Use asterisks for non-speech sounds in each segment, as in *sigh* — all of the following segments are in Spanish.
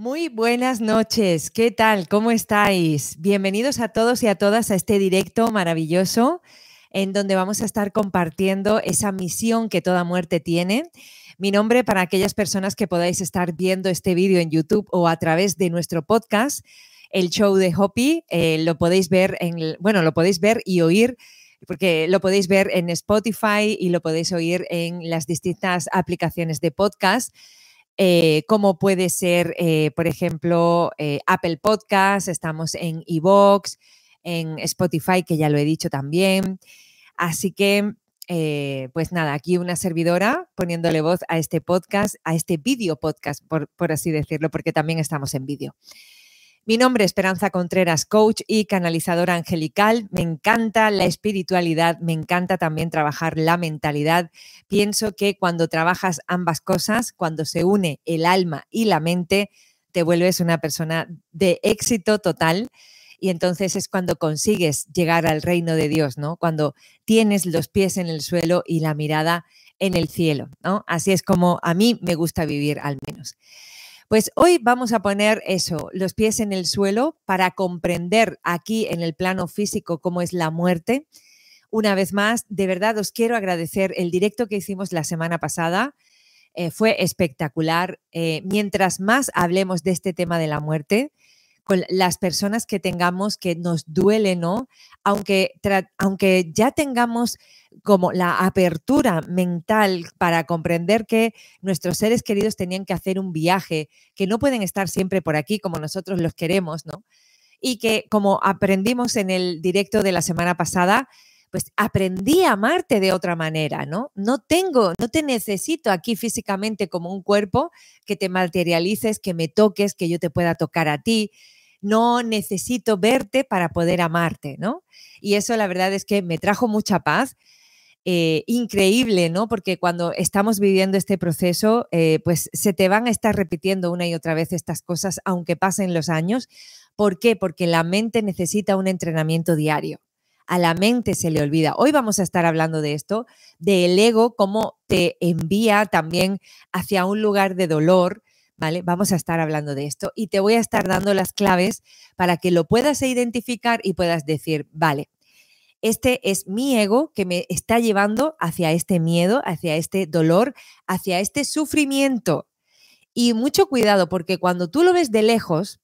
Muy buenas noches, ¿qué tal? ¿Cómo estáis? Bienvenidos a todos y a todas a este directo maravilloso en donde vamos a estar compartiendo esa misión que toda muerte tiene. Mi nombre para aquellas personas que podáis estar viendo este vídeo en YouTube o a través de nuestro podcast, el show de Hopi, eh, lo podéis ver en, bueno, lo podéis ver y oír porque lo podéis ver en Spotify y lo podéis oír en las distintas aplicaciones de podcast. Eh, como puede ser, eh, por ejemplo, Apple Podcast, estamos en Evox, en Spotify, que ya lo he dicho también. Así que, eh, pues nada, aquí una servidora poniéndole voz a este podcast, a este vídeo podcast, por, por así decirlo, porque también estamos en vídeo. Mi nombre es Esperanza Contreras, coach y canalizadora angelical. Me encanta la espiritualidad, me encanta también trabajar la mentalidad. Pienso que cuando trabajas ambas cosas, cuando se une el alma y la mente, te vuelves una persona de éxito total y entonces es cuando consigues llegar al reino de Dios, ¿no? Cuando tienes los pies en el suelo y la mirada en el cielo, ¿no? Así es como a mí me gusta vivir al menos. Pues hoy vamos a poner eso, los pies en el suelo para comprender aquí en el plano físico cómo es la muerte. Una vez más, de verdad os quiero agradecer el directo que hicimos la semana pasada. Eh, fue espectacular. Eh, mientras más hablemos de este tema de la muerte, con las personas que tengamos que nos duele, ¿no? Aunque, aunque ya tengamos como la apertura mental para comprender que nuestros seres queridos tenían que hacer un viaje, que no pueden estar siempre por aquí como nosotros los queremos, ¿no? Y que como aprendimos en el directo de la semana pasada, pues aprendí a amarte de otra manera, ¿no? No tengo, no te necesito aquí físicamente como un cuerpo que te materialices, que me toques, que yo te pueda tocar a ti. No necesito verte para poder amarte, ¿no? Y eso la verdad es que me trajo mucha paz. Eh, increíble, ¿no? Porque cuando estamos viviendo este proceso, eh, pues se te van a estar repitiendo una y otra vez estas cosas, aunque pasen los años. ¿Por qué? Porque la mente necesita un entrenamiento diario a la mente se le olvida. Hoy vamos a estar hablando de esto, del ego, cómo te envía también hacia un lugar de dolor, Vamos a estar hablando de esto y te voy a estar dando las claves para que lo puedas identificar y puedas decir, vale, este es mi ego que me está llevando hacia este miedo, hacia este dolor, hacia este sufrimiento. Y mucho cuidado porque cuando tú lo ves de lejos,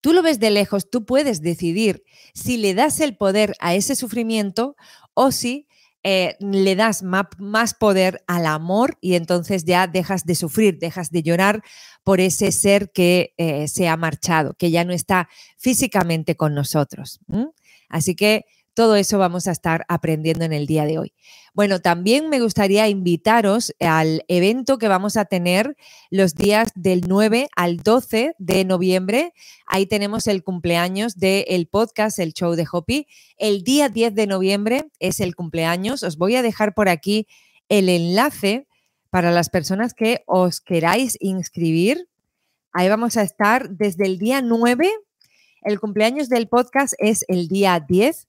tú lo ves de lejos, tú puedes decidir si le das el poder a ese sufrimiento o si eh, le das más poder al amor y entonces ya dejas de sufrir, dejas de llorar por ese ser que eh, se ha marchado, que ya no está físicamente con nosotros. Así que todo eso vamos a estar aprendiendo en el día de hoy. Bueno, también me gustaría invitaros al evento que vamos a tener los días del 9 al 12 de noviembre. Ahí tenemos el cumpleaños del podcast, el show de Hopi. El día 10 de noviembre es el cumpleaños. Os voy a dejar por aquí el enlace para las personas que os queráis inscribir. Ahí vamos a estar desde el día 9. El cumpleaños del podcast es el día 10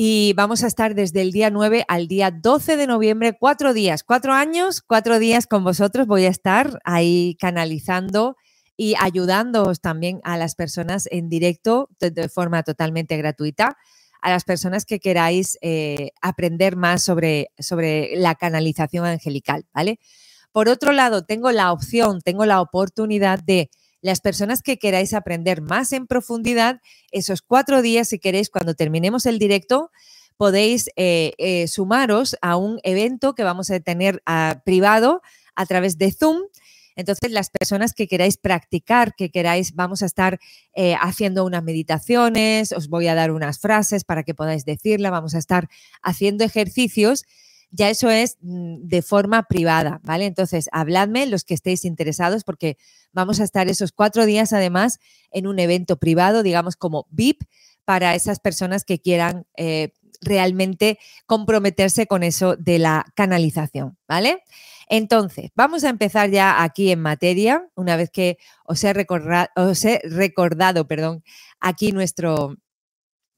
y vamos a estar desde el día 9 al día 12 de noviembre, cuatro días, cuatro años, cuatro días con vosotros. Voy a estar ahí canalizando y ayudándoos también a las personas en directo de, forma totalmente gratuita, a las personas que queráis eh, aprender más sobre, sobre la canalización angelical, ¿vale? Por otro lado, tengo la opción, tengo la oportunidad de las personas que queráis aprender más en profundidad, esos cuatro días, si queréis, cuando terminemos el directo, podéis eh, eh, sumaros a un evento que vamos a tener ah, privado a través de Zoom. Entonces, las personas que queráis practicar, que queráis, vamos a estar eh, haciendo unas meditaciones, os voy a dar unas frases para que podáis decirla, vamos a estar haciendo ejercicios ya eso es mm, de forma privada, ¿vale? Entonces, habladme los que estéis interesados porque vamos a estar esos cuatro días además en un evento privado, digamos como VIP, para esas personas que quieran eh, realmente comprometerse con eso de la canalización, ¿vale? Entonces, vamos a empezar ya aquí en materia, una vez que os he, os he recordado, perdón, aquí nuestro,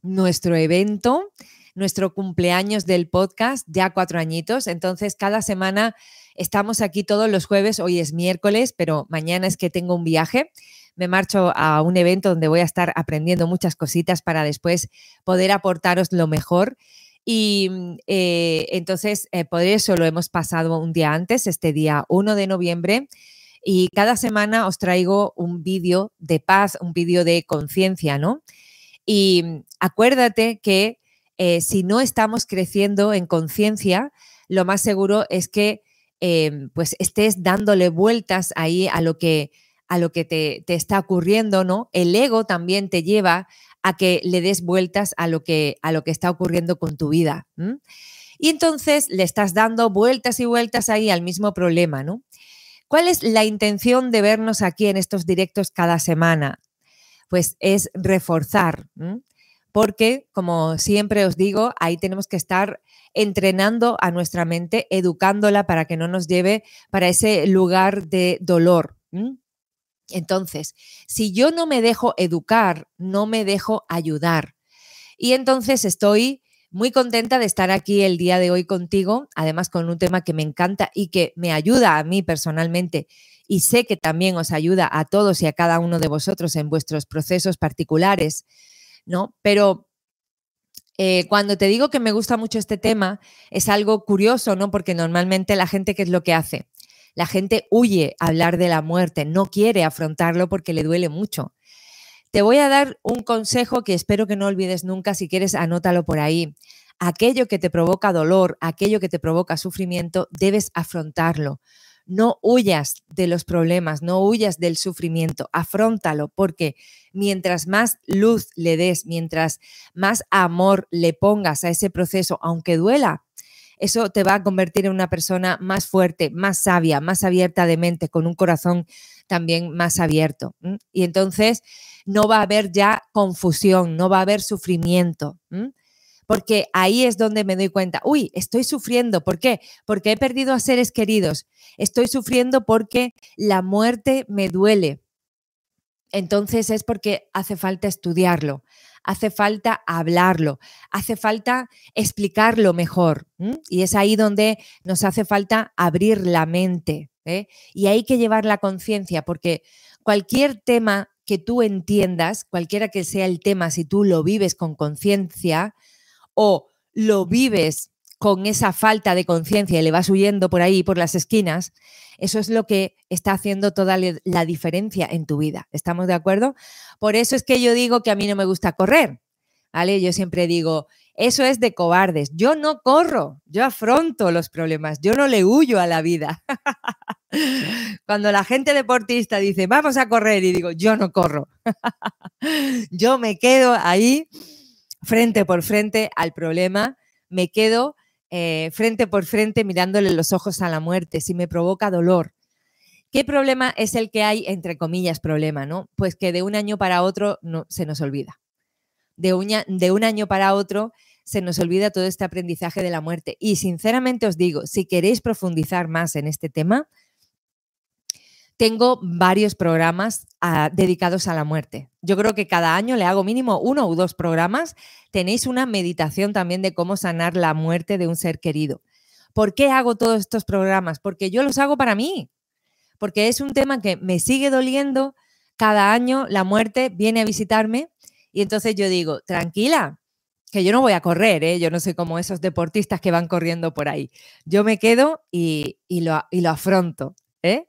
nuestro evento nuestro cumpleaños del podcast, ya cuatro añitos. Entonces, cada semana estamos aquí todos los jueves, hoy es miércoles, pero mañana es que tengo un viaje. Me marcho a un evento donde voy a estar aprendiendo muchas cositas para después poder aportaros lo mejor. Y eh, entonces, eh, por eso lo hemos pasado un día antes, este día 1 de noviembre. Y cada semana os traigo un vídeo de paz, un vídeo de conciencia, ¿no? Y acuérdate que eh, si no estamos creciendo en conciencia, lo más seguro es que em, pues estés dándole vueltas ahí a lo que, a lo que te, está ocurriendo, ¿no? El ego también te lleva a que le des vueltas a lo que, a lo que está ocurriendo con tu vida. Y entonces le estás dando vueltas y vueltas ahí al mismo problema, ¿no? ¿Cuál es la intención de vernos aquí en estos directos cada semana? Pues es reforzar, porque como siempre os digo, ahí tenemos que estar entrenando a nuestra mente, educándola para que no nos lleve para ese lugar de dolor. Entonces, si yo no me dejo educar, no me dejo ayudar. Y entonces estoy muy contenta de estar aquí el día de hoy contigo, además con un tema que me encanta y que me ayuda a mí personalmente y sé que también os ayuda a todos y a cada uno de vosotros en vuestros procesos particulares, Pero eh, cuando te digo que me gusta mucho este tema, es algo curioso, ¿no? Porque normalmente la gente, ¿qué es lo que hace? La gente huye a hablar de la muerte, no quiere afrontarlo porque le duele mucho. Te voy a dar un consejo que espero que no olvides nunca, si quieres anótalo por ahí. Aquello que te provoca dolor, aquello que te provoca sufrimiento, debes afrontarlo. No huyas de los problemas, no huyas del sufrimiento, afrontalo, porque mientras más luz le des, mientras más amor le pongas a ese proceso, aunque duela, eso te va a convertir en una persona más fuerte, más sabia, más abierta de mente, con un corazón también más abierto. Y entonces no va a haber ya confusión, no va a haber sufrimiento. Porque ahí es donde me doy cuenta, uy, estoy sufriendo. ¿Por qué? Porque he perdido a seres queridos. Estoy sufriendo porque la muerte me duele. Entonces es porque hace falta estudiarlo, hace falta hablarlo, hace falta explicarlo mejor. Y es ahí donde nos hace falta abrir la mente. ¿eh? Y hay que llevar la conciencia, porque cualquier tema que tú entiendas, cualquiera que sea el tema, si tú lo vives con conciencia o lo vives con esa falta de conciencia y le vas huyendo por ahí, por las esquinas, eso es lo que está haciendo toda la diferencia en tu vida. ¿Estamos de acuerdo? Por eso es que yo digo que a mí no me gusta correr. ¿Vale? Yo siempre digo, eso es de cobardes. Yo no corro, yo afronto los problemas, yo no le huyo a la vida. *laughs* Cuando la gente deportista dice, vamos a correr, y digo, yo no corro. *laughs* yo me quedo ahí frente por frente al problema, me quedo eh, frente por frente mirándole los ojos a la muerte, si me provoca dolor. ¿Qué problema es el que hay, entre comillas, problema, no? Pues que de un año para otro no, se nos olvida. De de un año para otro se nos olvida todo este aprendizaje de la muerte. Y sinceramente os digo, si queréis profundizar más en este tema, tengo varios programas ah, dedicados a la muerte. Yo creo que cada año le hago mínimo uno o dos programas. Tenéis una meditación también de cómo sanar la muerte de un ser querido. ¿Por qué hago todos estos programas? Porque yo los hago para mí. Porque es un tema que me sigue doliendo. Cada año la muerte viene a visitarme y entonces yo digo, tranquila, que yo no voy a correr, ¿eh? yo no soy como esos deportistas que van corriendo por ahí. Yo me quedo y, lo, y lo, afronto. ¿eh?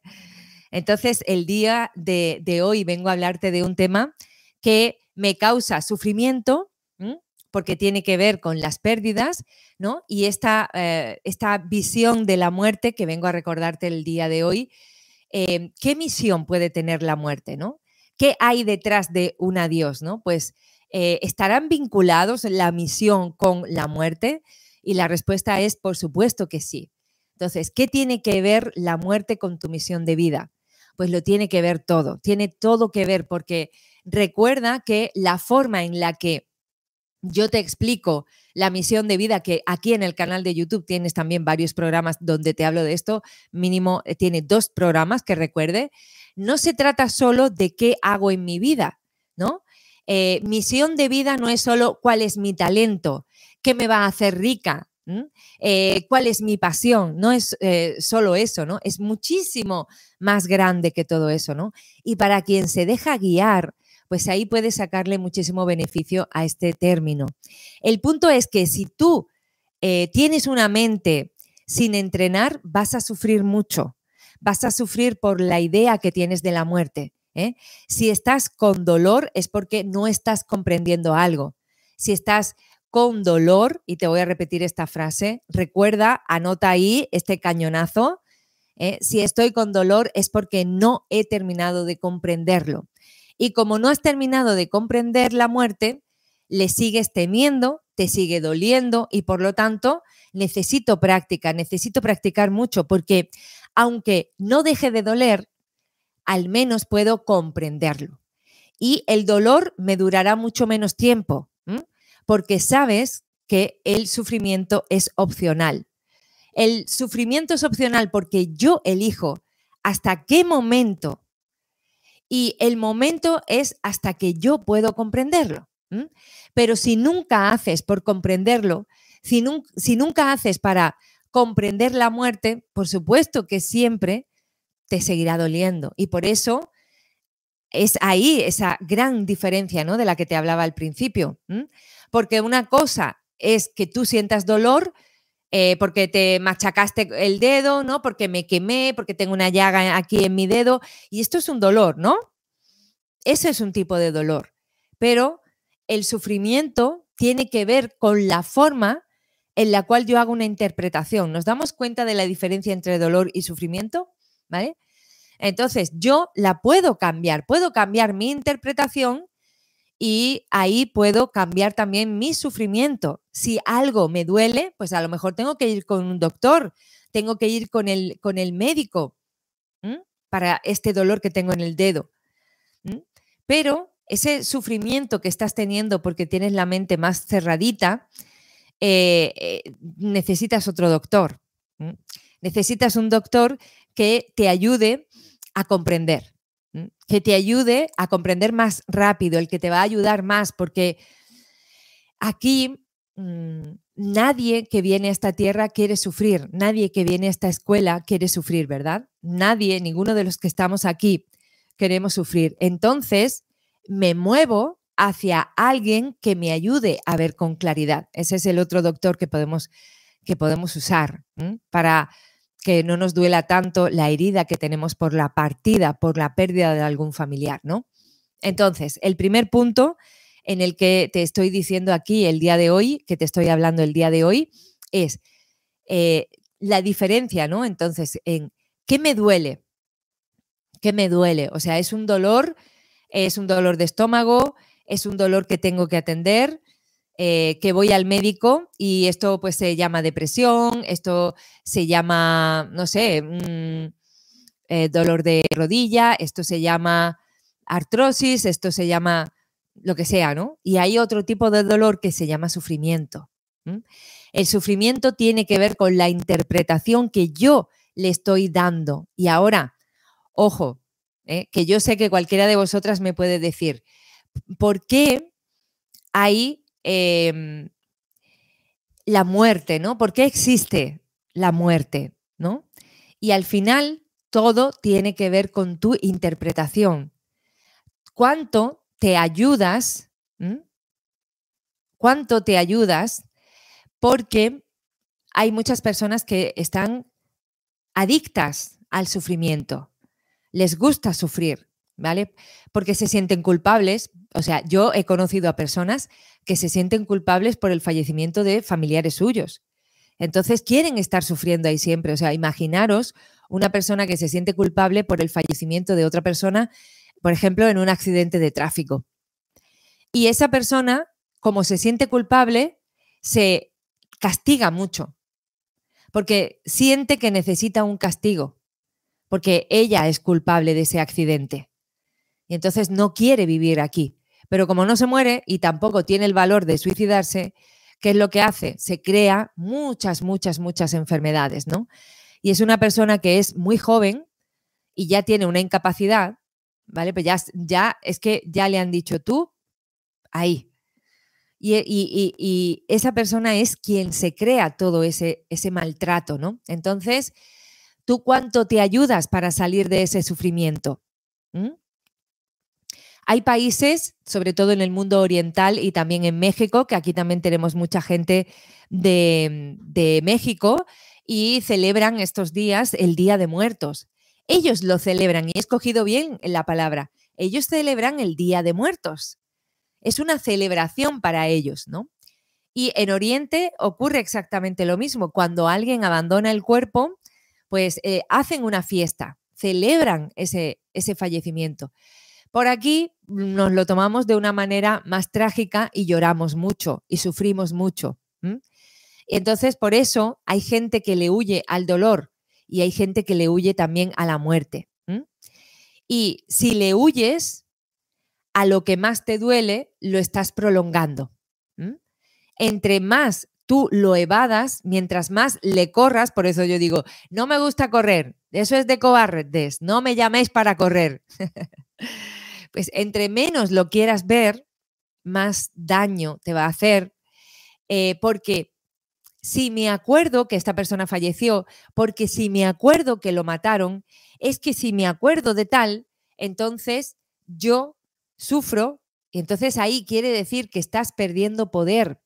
Entonces, el día de, hoy vengo a hablarte de un tema que me causa sufrimiento, porque tiene que ver con las pérdidas, ¿no? Y esta, eh, esta, visión de la muerte que vengo a recordarte el día de hoy, eh, ¿qué misión puede tener la muerte, ¿no? ¿Qué hay detrás de un adiós, ¿no? Pues eh, ¿estarán vinculados la misión con la muerte? Y la respuesta es, por supuesto que sí. Entonces, ¿qué tiene que ver la muerte con tu misión de vida? Pues lo tiene que ver todo, tiene todo que ver porque recuerda que la forma en la que yo te explico la misión de vida, que aquí en el canal de YouTube tienes también varios programas donde te hablo de esto, mínimo eh, tiene dos programas que recuerde, no se trata solo de qué hago en mi vida, ¿no? Eh, misión de vida no es solo cuál es mi talento, qué me va a hacer rica, Eh, ¿Cuál es mi pasión? No es eh, solo eso, ¿no? Es muchísimo más grande que todo eso, ¿no? Y para quien se deja guiar, pues ahí puedes sacarle muchísimo beneficio a este término. El punto es que si tú eh, tienes una mente sin entrenar, vas a sufrir mucho. Vas a sufrir por la idea que tienes de la muerte. Si estás con dolor es porque no estás comprendiendo algo. Si estás con dolor, y te voy a repetir esta frase, recuerda, anota ahí este cañonazo, ¿eh? si estoy con dolor es porque no he terminado de comprenderlo. Y como no has terminado de comprender la muerte, le sigues temiendo, te sigue doliendo y por lo tanto necesito práctica, necesito practicar mucho porque aunque no deje de doler, al menos puedo comprenderlo. Y el dolor me durará mucho menos tiempo porque sabes que el sufrimiento es opcional. El sufrimiento es opcional porque yo elijo hasta qué momento y el momento es hasta que yo puedo comprenderlo. Pero si nunca haces por comprenderlo, si, nunca haces para comprender la muerte, por supuesto que siempre te seguirá doliendo. Y por eso es ahí esa gran diferencia ¿no? de la que te hablaba al principio porque una cosa es que tú sientas dolor eh, porque te machacaste el dedo, ¿no? Porque me quemé, porque tengo una llaga aquí en mi dedo, y esto es un dolor, ¿no? Ese es un tipo de dolor, pero el sufrimiento tiene que ver con la forma en la cual yo hago una interpretación. ¿Nos damos cuenta de la diferencia entre dolor y sufrimiento? ¿Vale? Entonces, yo la puedo cambiar, puedo cambiar mi interpretación y ahí puedo cambiar también mi sufrimiento. Si algo me duele, pues a lo mejor tengo que ir con un doctor, tengo que ir con el, con el médico para este dolor que tengo en el dedo. Pero ese sufrimiento que estás teniendo porque tienes la mente más cerradita, eh, eh, necesitas otro doctor. Necesitas un doctor que te ayude a comprender que te ayude a comprender más rápido, el que te va a ayudar más, porque aquí mm, nadie que viene a esta tierra quiere sufrir, nadie que viene a esta escuela quiere sufrir, ¿verdad? Nadie, ninguno de los que estamos aquí queremos sufrir. Entonces, me muevo hacia alguien que me ayude a ver con claridad. Ese es el otro doctor que podemos, que podemos usar para que no nos duela tanto la herida que tenemos por la partida, por la pérdida de algún familiar, ¿no? Entonces, el primer punto en el que te estoy diciendo aquí el día de hoy, que te estoy hablando el día de hoy, es eh, la diferencia, ¿no? Entonces, en qué me duele, qué me duele, o sea, es un dolor, es un dolor de estómago, es un dolor que tengo que atender, eh, que voy al médico y esto pues se llama depresión, esto se llama, no sé, eh, dolor de rodilla, esto se llama artrosis, esto se llama lo que sea, ¿no? Y hay otro tipo de dolor que se llama sufrimiento. El sufrimiento tiene que ver con la interpretación que yo le estoy dando. Y ahora, ojo, ¿eh? que yo sé que cualquiera de vosotras me puede decir, ¿por qué hay Em, la muerte, ¿no? ¿Por qué existe la muerte, ¿no? Y al final todo tiene que ver con tu interpretación. ¿Cuánto te ayudas? ¿Cuánto te ayudas? Porque hay muchas personas que están adictas al sufrimiento. Les gusta sufrir, ¿vale? Porque se sienten culpables. O sea, yo he conocido a personas que se sienten culpables por el fallecimiento de familiares suyos. Entonces quieren estar sufriendo ahí siempre. O sea, imaginaros una persona que se siente culpable por el fallecimiento de otra persona, por ejemplo, en un accidente de tráfico. Y esa persona, como se siente culpable, se castiga mucho, porque siente que necesita un castigo, porque ella es culpable de ese accidente. Y entonces no quiere vivir aquí. Pero como no se muere y tampoco tiene el valor de suicidarse, ¿qué es lo que hace? Se crea muchas, muchas, muchas enfermedades, ¿no? Y es una persona que es muy joven y ya tiene una incapacidad, ¿vale? Pues ya, es que ya le han dicho tú, ahí. y, esa persona es quien se crea todo ese, ese maltrato, ¿no? Entonces, ¿tú cuánto te ayudas para salir de ese sufrimiento? ¿Mm? Hay países, sobre todo en el mundo oriental y también en México, que aquí también tenemos mucha gente de, México y celebran estos días el Día de Muertos. Ellos lo celebran y he escogido bien la palabra. Ellos celebran el Día de Muertos es una celebración para ellos, ¿no? Y en Oriente ocurre exactamente lo mismo. Cuando alguien abandona el cuerpo, pues eh, hacen una fiesta, celebran ese, ese fallecimiento. Por aquí nos lo tomamos de una manera más trágica y lloramos mucho y sufrimos mucho. Entonces, por eso hay gente que le huye al dolor y hay gente que le huye también a la muerte. Y si le huyes, a lo que más te duele, lo estás prolongando. Entre más tú lo evadas, mientras más le corras, por eso yo digo, no me gusta correr, eso es de cobardes, no me llaméis para correr. *laughs* pues entre menos lo quieras ver, más daño te va a hacer, eh, porque si me acuerdo que esta persona falleció, porque si me acuerdo que lo mataron, es que si me acuerdo de tal, entonces yo sufro, y entonces ahí quiere decir que estás perdiendo poder,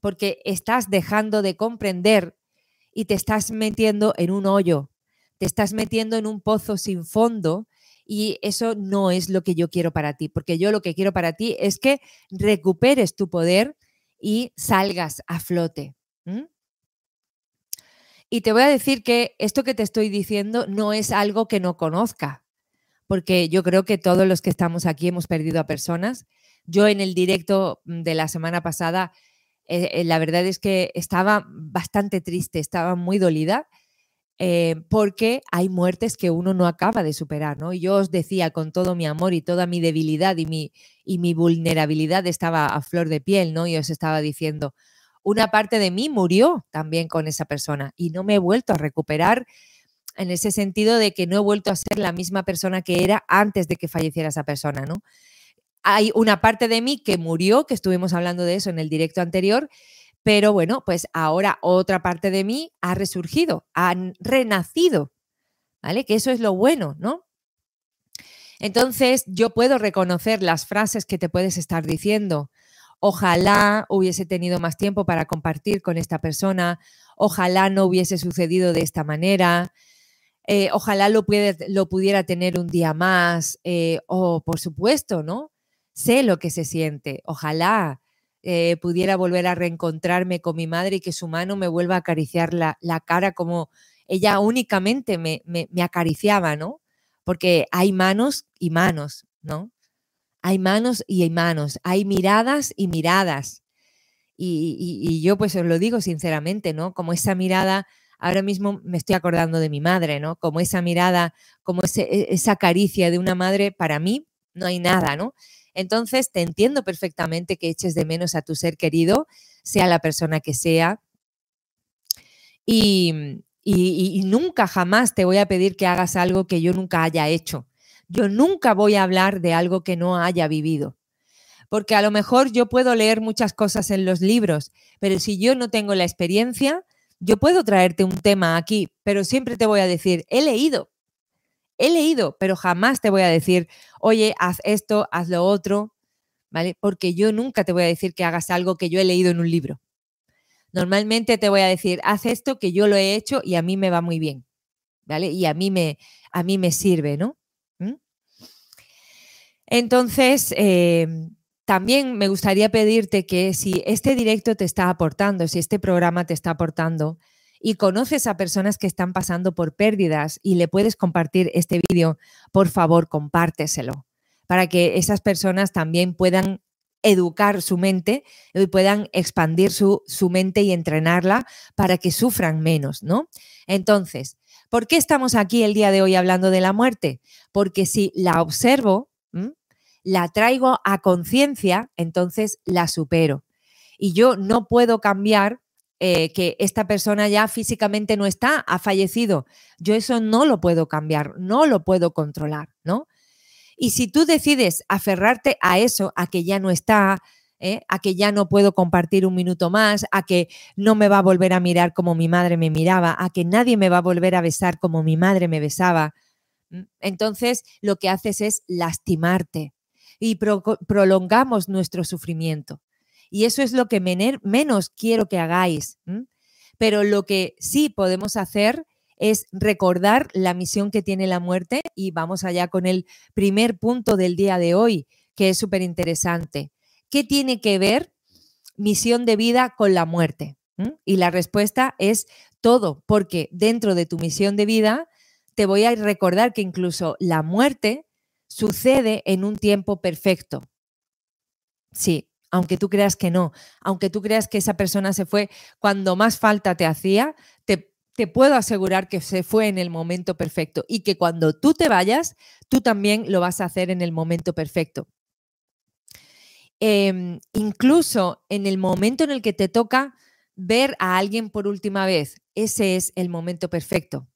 porque estás dejando de comprender y te estás metiendo en un hoyo, te estás metiendo en un pozo sin fondo y eso no es lo que yo quiero para ti, porque yo lo que quiero para ti es que recuperes tu poder y salgas a flote. Y te voy a decir que esto que te estoy diciendo no es algo que no conozca porque yo creo que todos los que estamos aquí hemos perdido a personas. Yo en el directo mm, de la semana pasada, eh, eh, la verdad es que estaba bastante triste, estaba muy dolida. Eh, porque hay muertes que uno no acaba de superar, ¿no? Y yo os decía con todo mi amor y toda mi debilidad y mi, y mi vulnerabilidad estaba a flor de piel, ¿no? Y os estaba diciendo, una parte de mí murió también con esa persona y no me he vuelto a recuperar en ese sentido de que no he vuelto a ser la misma persona que era antes de que falleciera esa persona, ¿no? Hay una parte de mí que murió, que estuvimos hablando de eso en el directo anterior, pero bueno, pues ahora otra parte de mí ha resurgido, ha renacido, ¿vale? Que eso es lo bueno, ¿no? Entonces, yo puedo reconocer las frases que te puedes estar diciendo. Ojalá hubiese tenido más tiempo para compartir con esta persona. Ojalá no hubiese sucedido de esta manera. Eh, ojalá lo, lo, pudiera tener un día más, eh, o por supuesto, ¿no? Sé lo que se siente, ojalá eh, pudiera volver a reencontrarme con mi madre y que su mano me vuelva a acariciar la, cara como ella únicamente me, acariciaba, ¿no? Porque hay manos y manos, ¿no? Hay manos y hay manos, hay miradas y miradas. Y, y yo pues os lo digo sinceramente, ¿no? Como esa mirada ahora mismo me estoy acordando de mi madre, ¿no? Como esa mirada, como e, esa caricia de una madre, para mí no hay nada, ¿no? Entonces te entiendo perfectamente que eches de menos a tu ser querido, sea la persona que sea. Y, y, nunca jamás te voy a pedir que hagas algo que yo nunca haya hecho. Yo nunca voy a hablar de algo que no haya vivido. Porque a lo mejor yo puedo leer muchas cosas en los libros, pero si yo no tengo la experiencia, yo puedo traerte un tema aquí, pero siempre te voy a decir, he leído, he leído, pero jamás te voy a decir, oye, haz esto, haz lo otro, ¿vale? Porque yo nunca te voy a decir que hagas algo que yo he leído en un libro. Normalmente te voy a decir, haz esto que yo lo he hecho y a mí me va muy bien, ¿vale? Y a mí me, a mí me sirve, ¿no? ¿Mm? Entonces, em, también me gustaría pedirte que si este directo te está aportando, si este programa te está aportando y conoces a personas que están pasando por pérdidas y le puedes compartir este vídeo, por favor, compárteselo para que esas personas también puedan educar su mente y puedan expandir su, su mente y entrenarla para que sufran menos, ¿no? Entonces, ¿por qué estamos aquí el día de hoy hablando de la muerte? Porque si la observo, la traigo a conciencia, entonces la supero. Y yo no puedo cambiar eh, que esta persona ya físicamente no está, ha fallecido. Yo eso no lo puedo cambiar, no lo puedo controlar, ¿no? Y si tú decides aferrarte a eso, a que ya no está, ¿eh? a que ya no puedo compartir un minuto más, a que no me va a volver a mirar como mi madre me miraba, a que nadie me va a volver a besar como mi madre me besaba. Entonces, lo que haces es lastimarte y prolongamos nuestro sufrimiento. Y eso es lo que menos quiero que hagáis. Pero lo que sí podemos hacer es recordar la misión que tiene la muerte y vamos allá con el primer punto del día de hoy, que es súper interesante. ¿Qué tiene que ver misión de vida con la muerte? Y la respuesta es todo, porque dentro de tu misión de vida te voy a recordar que incluso la muerte sucede en un tiempo perfecto. Sí, aunque tú creas que no, aunque tú creas que esa persona se fue cuando más falta te hacía, te, puedo asegurar que se fue en el momento perfecto y que cuando tú te vayas, tú también lo vas a hacer en el momento perfecto. Em, incluso en el momento en el que te toca ver a alguien por última vez, ese es el momento perfecto.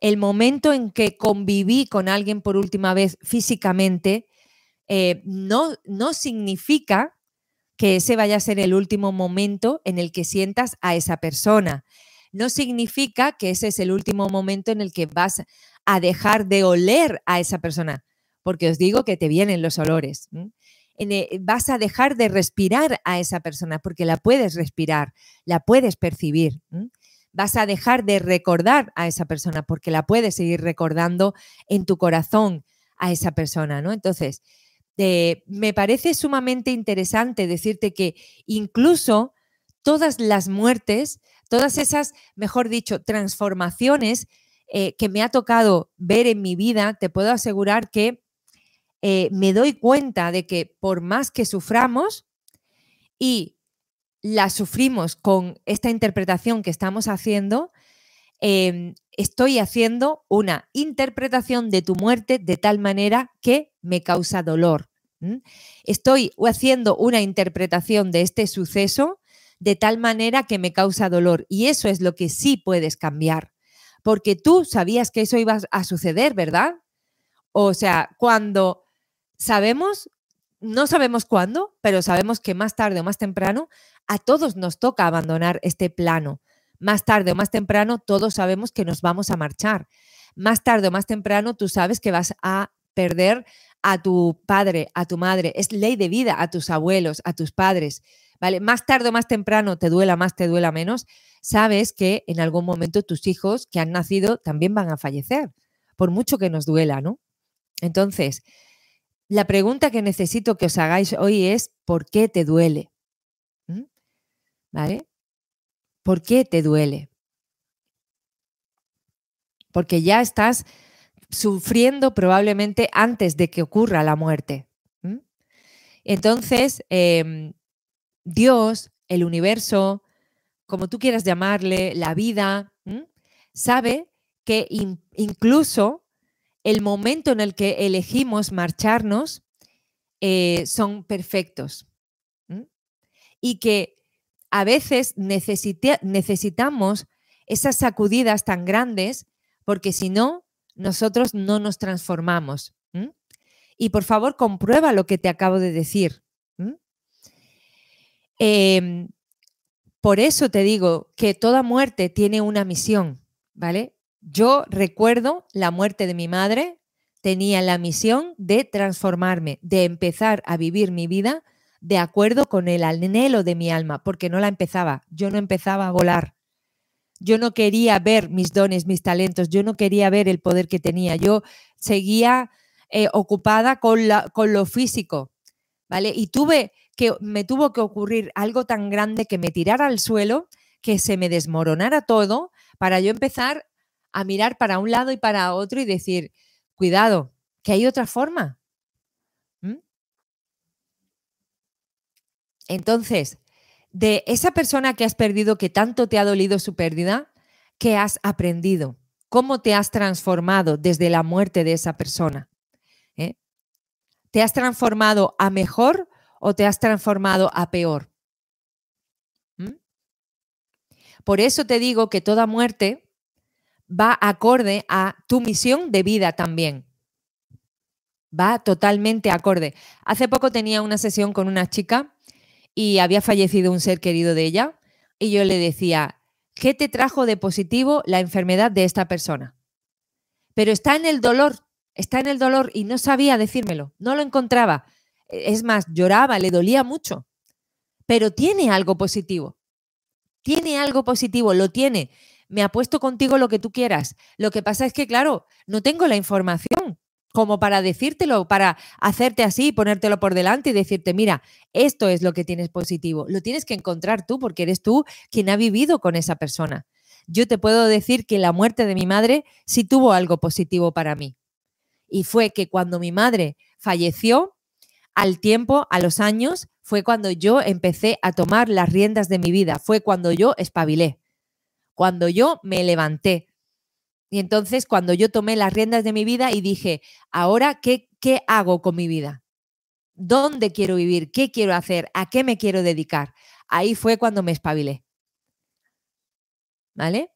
El momento en que conviví con alguien por última vez físicamente eh, no, no significa que ese vaya a ser el último momento en el que sientas a esa persona. No significa que ese es el último momento en el que vas a dejar de oler a esa persona, porque os digo que te vienen los olores. Eh, vas a dejar de respirar a esa persona porque la puedes respirar, la puedes percibir. Vas a dejar de recordar a esa persona porque la puedes seguir recordando en tu corazón a esa persona, ¿no? Entonces, me parece sumamente interesante decirte que incluso todas las muertes, todas esas, mejor dicho, transformaciones eh, que me ha tocado ver en mi vida, te puedo asegurar que eh, me doy cuenta de que por más que suframos y la sufrimos con esta interpretación que estamos haciendo, em, estoy haciendo una interpretación de tu muerte de tal manera que me causa dolor. Estoy haciendo una interpretación de este suceso de tal manera que me causa dolor. Y eso es lo que sí puedes cambiar. Porque tú sabías que eso iba a suceder, ¿verdad? O sea, cuando sabemos, no sabemos cuándo, pero sabemos que más tarde o más temprano a todos nos toca abandonar este plano. Más tarde o más temprano todos sabemos que nos vamos a marchar. Más tarde o más temprano tú sabes que vas a perder a tu padre, a tu madre. Es ley de vida a tus abuelos, a tus padres. ¿Vale? Más tarde o más temprano, te duela más, te duela menos, sabes que en algún momento tus hijos que han nacido también van a fallecer, por mucho que nos duela, ¿no? Entonces, la pregunta que necesito que os hagáis hoy es, ¿por qué te duele? ¿Mm? ¿Vale? ¿Por qué te duele? Porque ya estás sufriendo probablemente antes de que ocurra la muerte. Entonces, em, Dios, el universo, como tú quieras llamarle, la vida, sabe que incluso el momento en el que elegimos marcharnos eh, son perfectos. Y que a veces necesitamos esas sacudidas tan grandes porque si no, nosotros no nos transformamos. Y por favor, comprueba lo que te acabo de decir. Em, por eso te digo que toda muerte tiene una misión, ¿vale? Yo recuerdo la muerte de mi madre, tenía la misión de transformarme, de empezar a vivir mi vida de acuerdo con el anhelo de mi alma, porque no la empezaba, yo no empezaba a volar. Yo no quería ver mis dones, mis talentos, yo no quería ver el poder que tenía, yo seguía eh, ocupada con, la, con lo físico, ¿vale? Y tuve que, me tuvo que ocurrir algo tan grande que me tirara al suelo, que se me desmoronara todo, para yo empezar a mirar para un lado y para otro y decir, cuidado, que hay otra forma. Entonces, de esa persona que has perdido, que tanto te ha dolido su pérdida, ¿qué has aprendido? ¿Cómo te has transformado desde la muerte de esa persona? ¿Eh? ¿Te has transformado a mejor o te has transformado a peor? ¿Mm? Por eso te digo que toda muerte va acorde a tu misión de vida también. Va totalmente acorde. Hace poco tenía una sesión con una chica y había fallecido un ser querido de ella y yo le decía, ¿qué te trajo de positivo la enfermedad de esta persona? Pero está en el dolor, está en el dolor y no sabía decírmelo, no lo encontraba. Es más, lloraba, le dolía mucho, pero tiene algo positivo. Tiene algo positivo, lo tiene. Me apuesto contigo lo que tú quieras. Lo que pasa es que, claro, no tengo la información como para decírtelo, para hacerte así, ponértelo por delante y decirte, mira, esto es lo que tienes positivo. Lo tienes que encontrar tú porque eres tú quien ha vivido con esa persona. Yo te puedo decir que la muerte de mi madre sí tuvo algo positivo para mí. Y fue que cuando mi madre falleció, al tiempo, a los años, fue cuando yo empecé a tomar las riendas de mi vida, fue cuando yo espabilé, cuando yo me levanté, y entonces cuando yo tomé las riendas de mi vida y dije, ahora, ¿qué, qué hago con mi vida? ¿Dónde quiero vivir? ¿Qué quiero hacer? ¿A qué me quiero dedicar? Ahí fue cuando me espabilé. ¿Vale?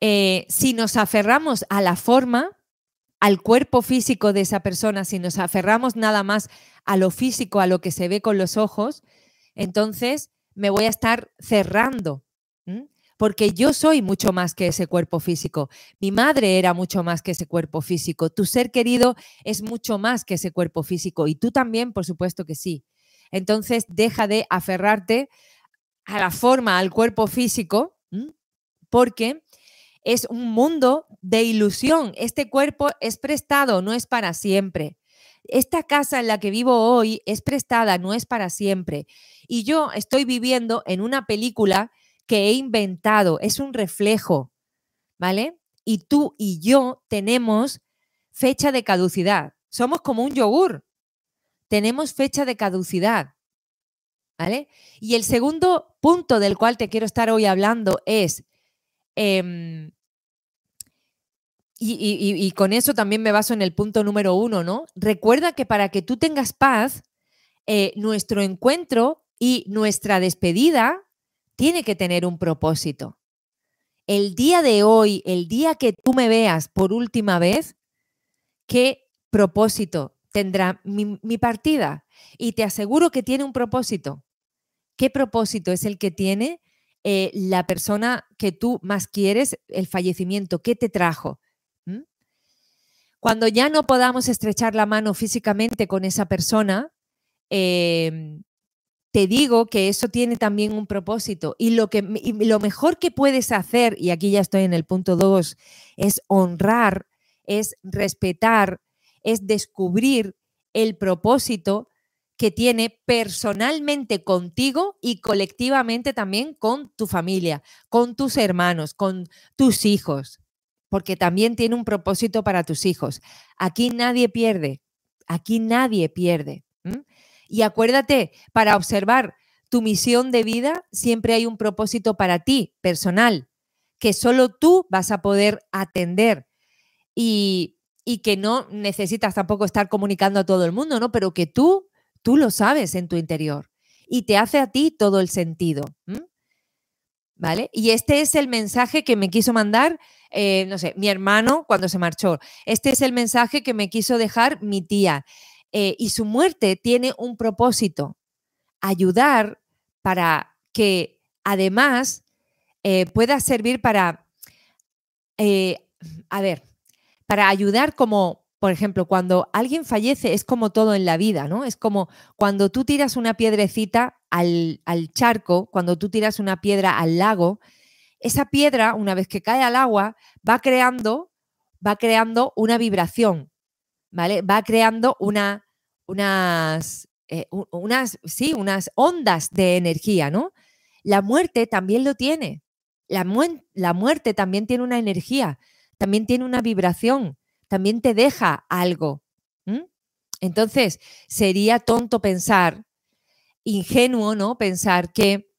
Eh, si nos aferramos a la forma, al cuerpo físico de esa persona, si nos aferramos nada más a lo físico, a lo que se ve con los ojos, entonces me voy a estar cerrando porque yo soy mucho más que ese cuerpo físico. Mi madre era mucho más que ese cuerpo físico. Tu ser querido es mucho más que ese cuerpo físico y tú también, por supuesto que sí. Entonces, deja de aferrarte a la forma, al cuerpo físico, porque es un mundo de ilusión. Este cuerpo es prestado, no es para siempre. Esta casa en la que vivo hoy es prestada, no es para siempre. Y yo estoy viviendo en una película que he inventado, es un reflejo, ¿vale? Y tú y yo tenemos fecha de caducidad. Somos como un yogur. Tenemos fecha de caducidad. ¿Vale? Y el segundo punto del cual te quiero estar hoy hablando es, em, y, con eso también me baso en el punto número uno, ¿no? Recuerda que para que tú tengas paz, eh, nuestro encuentro y nuestra despedida tiene que tener un propósito. El día de hoy, el día que tú me veas por última vez, ¿qué propósito tendrá mi, partida? Y te aseguro que tiene un propósito. ¿Qué propósito es el que tiene eh, la persona que tú más quieres, el fallecimiento? ¿Qué te trajo? ¿Mm? Cuando ya no podamos estrechar la mano físicamente con esa persona, em, te digo que eso tiene también un propósito y lo, que, lo mejor que puedes hacer, y aquí ya estoy en el punto 2, es honrar, es respetar, es descubrir el propósito que tiene personalmente contigo y colectivamente también con tu familia, con tus hermanos, con tus hijos, porque también tiene un propósito para tus hijos. Aquí nadie pierde, aquí nadie pierde. Y acuérdate, para observar tu misión de vida, siempre hay un propósito para ti, personal, que solo tú vas a poder atender y, que no necesitas tampoco estar comunicando a todo el mundo, ¿no? Pero que tú, tú lo sabes en tu interior y te hace a ti todo el sentido. ¿Vale? Y este es el mensaje que me quiso mandar, eh, no sé, mi hermano cuando se marchó. Este es el mensaje que me quiso dejar mi tía. Eh, y su muerte tiene un propósito, ayudar para que además eh, pueda servir para, eh, a ver, para ayudar como, por ejemplo, cuando alguien fallece es como todo en la vida, ¿no? Es como cuando tú tiras una piedrecita al, al charco, cuando tú tiras una piedra al lago, esa piedra, una vez que cae al agua, va creando, va creando una vibración, ¿vale? Va creando una, unas, eh, unas, sí, unas ondas de energía, ¿no? La muerte también lo tiene. La, la muerte también tiene una energía, también tiene una vibración, también te deja algo. Entonces, sería tonto pensar, ingenuo, ¿no? Pensar que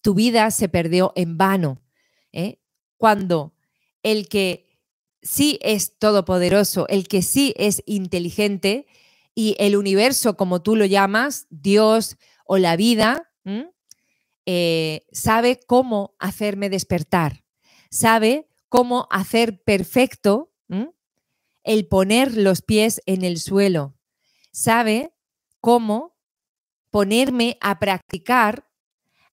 tu vida se perdió en vano. ¿eh? Cuando el que sí es todopoderoso, el que sí es inteligente y el universo, como tú lo llamas, Dios o la vida, eh, sabe cómo hacerme despertar, sabe cómo hacer perfecto el poner los pies en el suelo, sabe cómo ponerme a practicar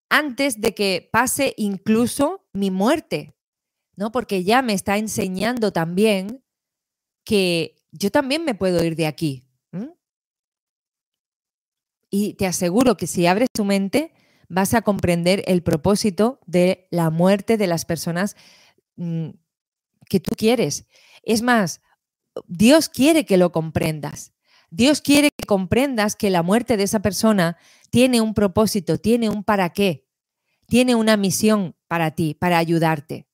antes de que pase incluso mi muerte, ¿no? Porque ya me está enseñando también que yo también me puedo ir de aquí. Y te aseguro que si abres tu mente, vas a comprender el propósito de la muerte de las personas mm, que tú quieres. Es más, Dios quiere que lo comprendas. Dios quiere que comprendas que la muerte de esa persona tiene un propósito, tiene un para qué, tiene una misión para ti, para ayudarte.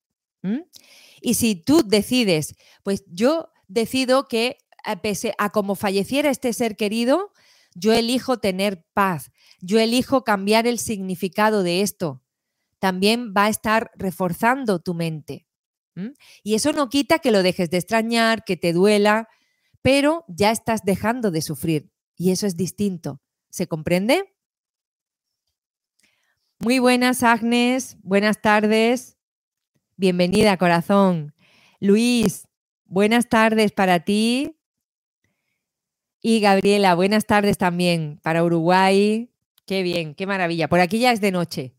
Y si tú decides, pues yo decido que pese a como falleciera este ser querido, yo elijo tener paz, yo elijo cambiar el significado de esto. También va a estar reforzando tu mente. Y eso no quita que lo dejes de extrañar, que te duela, pero ya estás dejando de sufrir. Y eso es distinto. ¿Se comprende? Muy buenas, Agnes. Buenas tardes. Bienvenida, corazón. Luis, buenas tardes para ti. Y Gabriela, buenas tardes también para Uruguay. Qué bien, qué maravilla. Por aquí ya es de noche.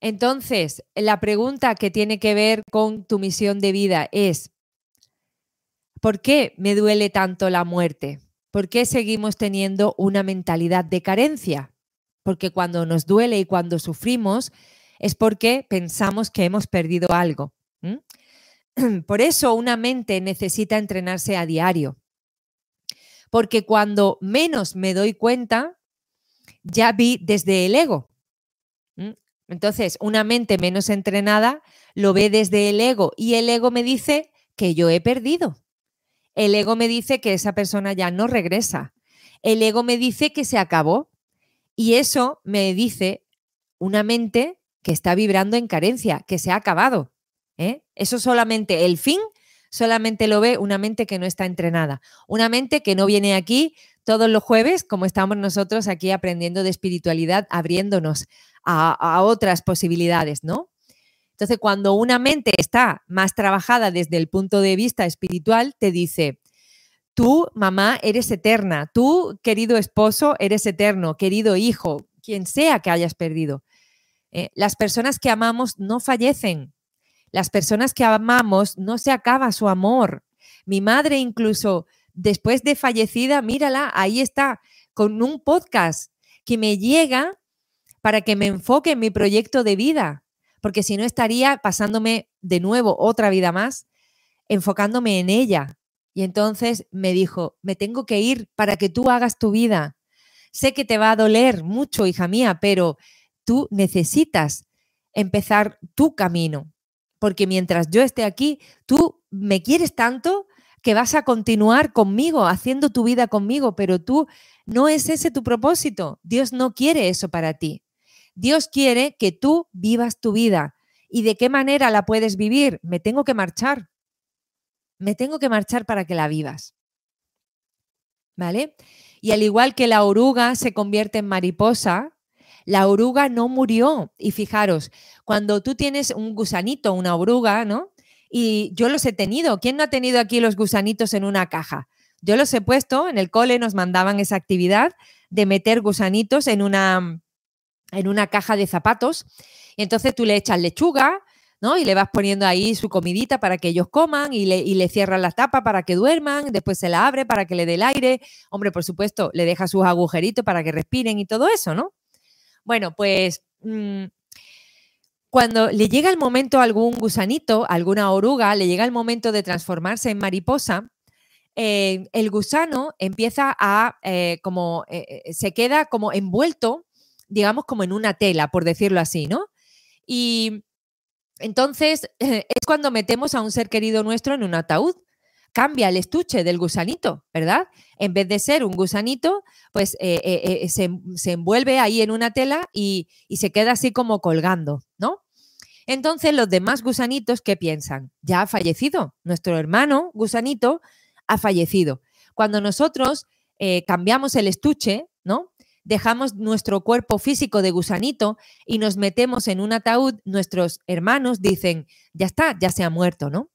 Entonces, la pregunta que tiene que ver con tu misión de vida es, ¿por qué me duele tanto la muerte? ¿Por qué seguimos teniendo una mentalidad de carencia? Porque cuando nos duele y cuando sufrimos es porque pensamos que hemos perdido algo. *clears throat* Por eso una mente necesita entrenarse a diario. Porque cuando menos me doy cuenta, ya vi desde el ego. Entonces, una mente menos entrenada lo ve desde el ego y el ego me dice que yo he perdido. El ego me dice que esa persona ya no regresa. El ego me dice que se acabó. Y eso me dice una mente que está vibrando en carencia, que se ha acabado. ¿eh? Eso solamente, el fin, solamente lo ve una mente que no está entrenada. Una mente que no viene aquí todos los jueves, como estamos nosotros aquí aprendiendo de espiritualidad, abriéndonos a, a otras posibilidades, ¿no? Entonces, cuando una mente está más trabajada desde el punto de vista espiritual, te dice, tú, mamá, eres eterna, tú, querido esposo, eres eterno, querido hijo, quien sea que hayas perdido. Eh, las personas que amamos no fallecen, las personas que amamos no se acaba su amor. Mi madre incluso después de fallecida, mírala, ahí está, con un podcast que me llega para que me enfoque en mi proyecto de vida, porque si no estaría pasándome de nuevo otra vida más, enfocándome en ella. Y entonces me dijo, me tengo que ir para que tú hagas tu vida. Sé que te va a doler mucho, hija mía, pero tú necesitas empezar tu camino porque mientras yo esté aquí, tú me quieres tanto que vas a continuar conmigo, haciendo tu vida conmigo, pero tú no es ese tu propósito. Dios no quiere eso para ti. Dios quiere que tú vivas tu vida. ¿Y de qué manera la puedes vivir? Me tengo que marchar. Me tengo que marchar para que la vivas. ¿Vale? Y al igual que la oruga se convierte en mariposa, la oruga no murió. Y fijaros, cuando tú tienes un gusanito, una oruga, ¿no? Y yo los he tenido. ¿Quién no ha tenido aquí los gusanitos en una caja? Yo los he puesto, en el cole nos mandaban esa actividad de meter gusanitos en una, en una caja de zapatos. Y entonces tú le echas lechuga, ¿no? Y le vas poniendo ahí su comidita para que ellos coman y le, y le cierras la tapa para que duerman, después se la abre para que le dé el aire. Hombre, por supuesto, le deja sus agujeritos para que respiren y todo eso, ¿no? Bueno, pues mm, cuando le llega el momento a algún gusanito, alguna oruga, le llega el momento de transformarse en mariposa, eh, el gusano empieza a, eh, como, eh, se queda como envuelto, digamos, como en una tela, por decirlo así, ¿no? Y entonces *laughs* es cuando metemos a un ser querido nuestro en un ataúd cambia el estuche del gusanito, ¿verdad? En vez de ser un gusanito, pues eh, eh, eh, se, envuelve ahí en una tela y, y se queda así como colgando, ¿no? Entonces los demás gusanitos, ¿qué piensan? Ya ha fallecido. Nuestro hermano gusanito ha fallecido. Cuando nosotros cambiamos el estuche, ¿no? Dejamos nuestro cuerpo físico de gusanito y nos metemos en un ataúd, nuestros hermanos dicen, ya está, ya se ha muerto, ¿no?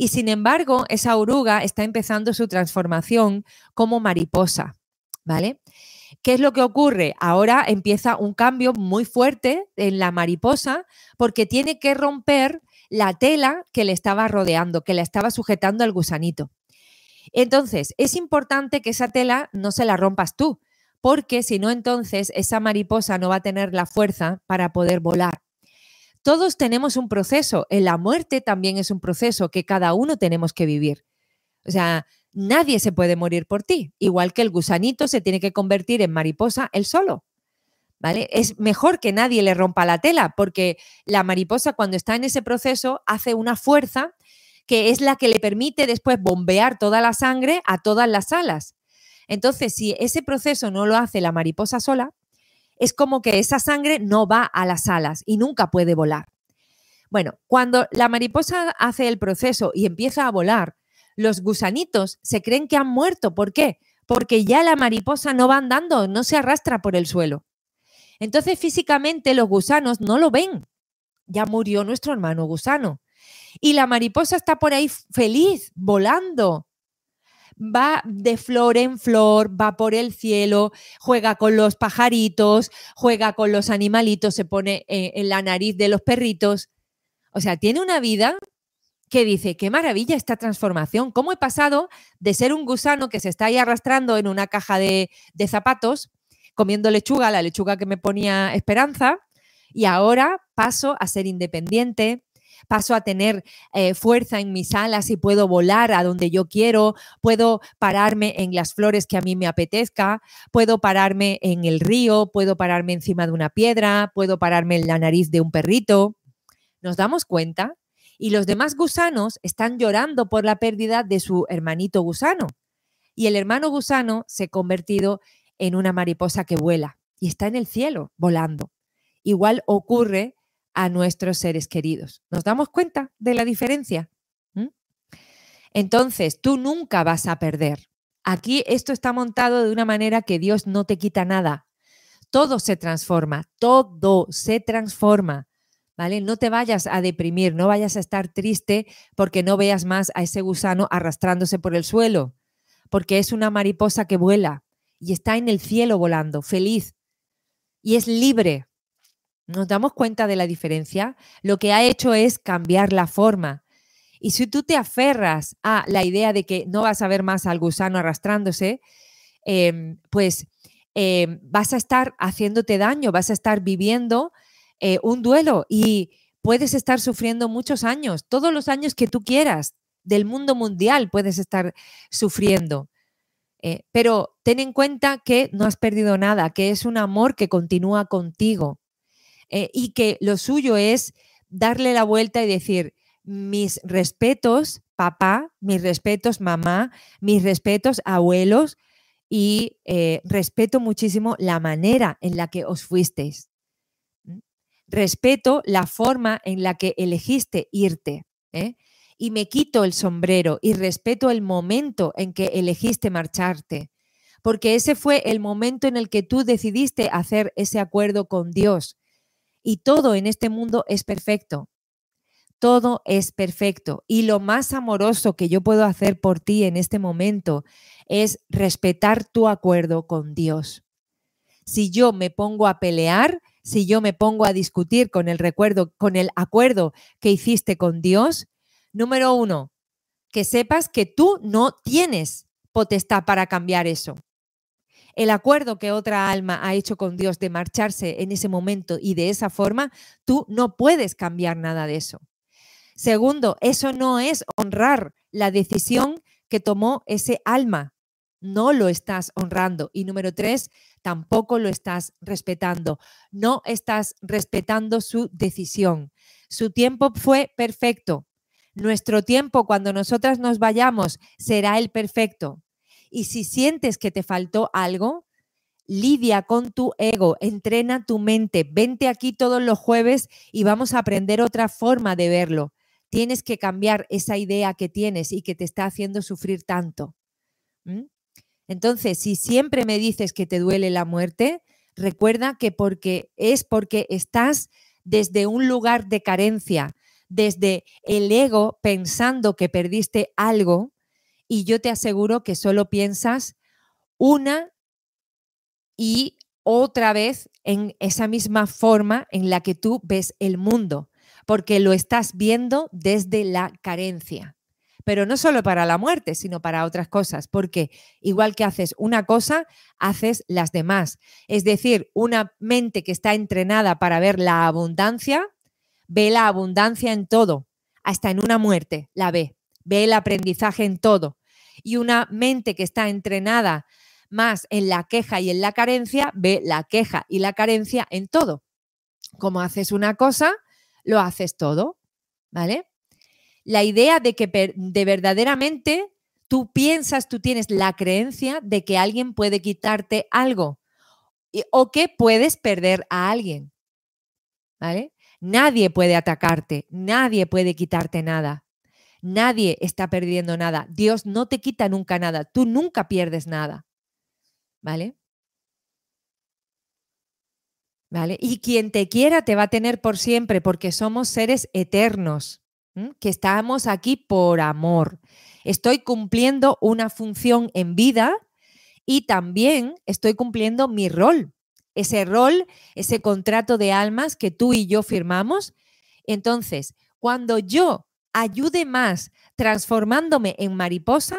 Y sin embargo, esa oruga está empezando su transformación como mariposa, ¿vale? ¿Qué es lo que ocurre? Ahora empieza un cambio muy fuerte en la mariposa porque tiene que romper la tela que le estaba rodeando, que le estaba sujetando al gusanito. Entonces, es importante que esa tela no se la rompas tú, porque si no, entonces esa mariposa no va a tener la fuerza para poder volar. Todos tenemos un proceso, la muerte también es un proceso que cada uno tenemos que vivir. O sea, nadie se puede morir por ti, igual que el gusanito se tiene que convertir en mariposa él solo. ¿Vale? Es mejor que nadie le rompa la tela, porque la mariposa cuando está en ese proceso hace una fuerza que es la que le permite después bombear toda la sangre a todas las alas. Entonces, si ese proceso no lo hace la mariposa sola, es como que esa sangre no va a las alas y nunca puede volar. Bueno, cuando la mariposa hace el proceso y empieza a volar, los gusanitos se creen que han muerto. ¿Por qué? Porque ya la mariposa no va andando, no se arrastra por el suelo. Entonces físicamente los gusanos no lo ven. Ya murió nuestro hermano gusano. Y la mariposa está por ahí feliz, volando, va de flor en flor, va por el cielo, juega con los pajaritos, juega con los animalitos, se pone eh, en la nariz de los perritos. O sea, tiene una vida que dice, qué maravilla esta transformación, cómo he pasado de ser un gusano que se está ahí arrastrando en una caja de, de zapatos, comiendo lechuga, la lechuga que me ponía esperanza, y ahora paso a ser independiente, paso a tener eh, fuerza en mis alas y puedo volar a donde yo quiero, puedo pararme en las flores que a mí me apetezca, puedo pararme en el río, puedo pararme encima de una piedra, puedo pararme en la nariz de un perrito. ¿Nos damos cuenta? Y los demás gusanos están llorando por la pérdida de su hermanito gusano. Y el hermano gusano se ha convertido en una mariposa que vuela y está en el cielo volando. Igual ocurre a nuestros seres queridos. ¿Nos damos cuenta de la diferencia? ¿Mm? Entonces, tú nunca vas a perder. Aquí esto está montado de una manera que Dios no te quita nada. Todo se transforma, todo se transforma. ¿Vale? No te vayas a deprimir, no vayas a estar triste porque no veas más a ese gusano arrastrándose por el suelo, porque es una mariposa que vuela y está en el cielo volando, feliz y es libre, nos damos cuenta de la diferencia, lo que ha hecho es cambiar la forma. Y si tú te aferras a la idea de que no vas a ver más al gusano arrastrándose, em, pues em, vas a estar haciéndote daño, vas a estar viviendo eh, un duelo y puedes estar sufriendo muchos años, todos los años que tú quieras, del mundo mundial puedes estar sufriendo. Eh, pero ten en cuenta que no has perdido nada, que es un amor que continúa contigo. Eh, y que lo suyo es darle la vuelta y decir, mis respetos, papá, mis respetos, mamá, mis respetos, abuelos, y eh, respeto muchísimo la manera en la que os fuisteis. Respeto la forma en la que elegiste irte. ¿eh? Y me quito el sombrero y respeto el momento en que elegiste marcharte. Porque ese fue el momento en el que tú decidiste hacer ese acuerdo con Dios y todo en este mundo es perfecto. Todo es perfecto. Y lo más amoroso que yo puedo hacer por ti en este momento es respetar tu acuerdo con Dios. Si yo me pongo a pelear, si yo me pongo a discutir con el recuerdo, con el acuerdo que hiciste con Dios, número uno, que sepas que tú no tienes potestad para cambiar eso el acuerdo que otra alma ha hecho con Dios de marcharse en ese momento y de esa forma, tú no puedes cambiar nada de eso. Segundo, eso no es honrar la decisión que tomó ese alma. No lo estás honrando. Y número tres, tampoco lo estás respetando. No estás respetando su decisión. Su tiempo fue perfecto. Nuestro tiempo cuando nosotras nos vayamos será el perfecto. Y si sientes que te faltó algo, lidia con tu ego, entrena tu mente, vente aquí todos los jueves y vamos a aprender otra forma de verlo. Tienes que cambiar esa idea que tienes y que te está haciendo sufrir tanto. Entonces, si siempre me dices que te duele la muerte, recuerda que porque es porque estás desde un lugar de carencia, desde el ego pensando que perdiste algo y yo te aseguro que solo piensas una y otra vez en esa misma forma en la que tú ves el mundo, porque lo estás viendo desde la carencia. Pero no solo para la muerte, sino para otras cosas, porque igual que haces una cosa, haces las demás. Es decir, una mente que está entrenada para ver la abundancia, ve la abundancia en todo, hasta en una muerte, la ve, ve el aprendizaje en todo. Y una mente que está entrenada más en la queja y en la carencia, ve la queja y la carencia en todo. Como haces una cosa, lo haces todo, ¿vale? La idea de que de verdaderamente tú piensas, tú tienes la creencia de que alguien puede quitarte algo o que puedes perder a alguien, ¿vale? Nadie puede atacarte, nadie puede quitarte nada. Nadie está perdiendo nada. Dios no te quita nunca nada. Tú nunca pierdes nada. ¿vale? ¿Vale? Y quien te quiera te va a tener por siempre porque somos seres eternos, que estamos aquí por amor. Estoy cumpliendo una función en vida y también estoy cumpliendo mi rol. Ese rol, ese contrato de almas que tú y yo firmamos. Entonces, cuando yo ayude más transformándome en mariposa,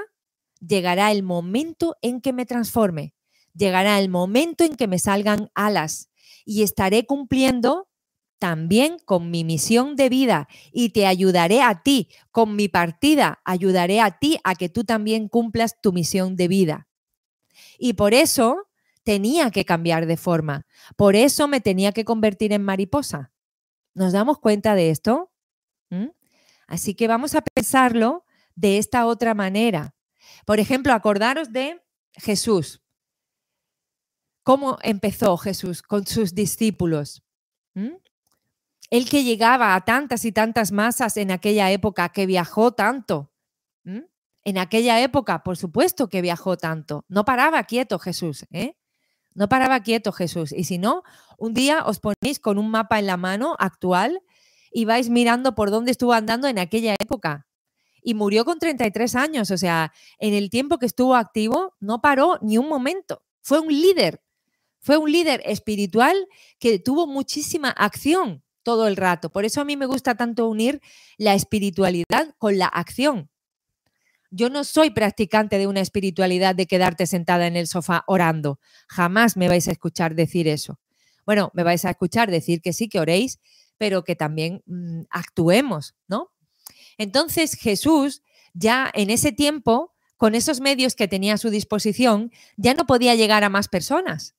llegará el momento en que me transforme llegará el momento en que me salgan alas y estaré cumpliendo también con mi misión de vida y te ayudaré a ti, con mi partida, ayudaré a ti a que tú también cumplas tu misión de vida. Y por eso tenía que cambiar de forma, por eso me tenía que convertir en mariposa. ¿Nos damos cuenta de esto? ¿Mm? Así que vamos a pensarlo de esta otra manera. Por ejemplo, acordaros de Jesús. ¿Cómo empezó Jesús con sus discípulos? ¿Mm? Él que llegaba a tantas y tantas masas en aquella época, que viajó tanto. ¿Mm? En aquella época, por supuesto que viajó tanto. No paraba quieto Jesús, ¿eh? No paraba quieto Jesús. Y si no, un día os ponéis con un mapa en la mano actual y vais mirando por dónde estuvo andando en aquella época. Y murió con 33 años, o sea, en el tiempo que estuvo activo, no paró ni un momento. Fue un líder fue un líder espiritual que tuvo muchísima acción todo el rato. Por eso a mí me gusta tanto unir la espiritualidad con la acción. Yo no soy practicante de una espiritualidad de quedarte sentada en el sofá orando. Jamás me vais a escuchar decir eso. Bueno, me vais a escuchar decir que sí, que oréis, pero que también mm, actuemos, ¿no? Entonces Jesús ya en ese tiempo, con esos medios que tenía a su disposición, ya no podía llegar a más personas.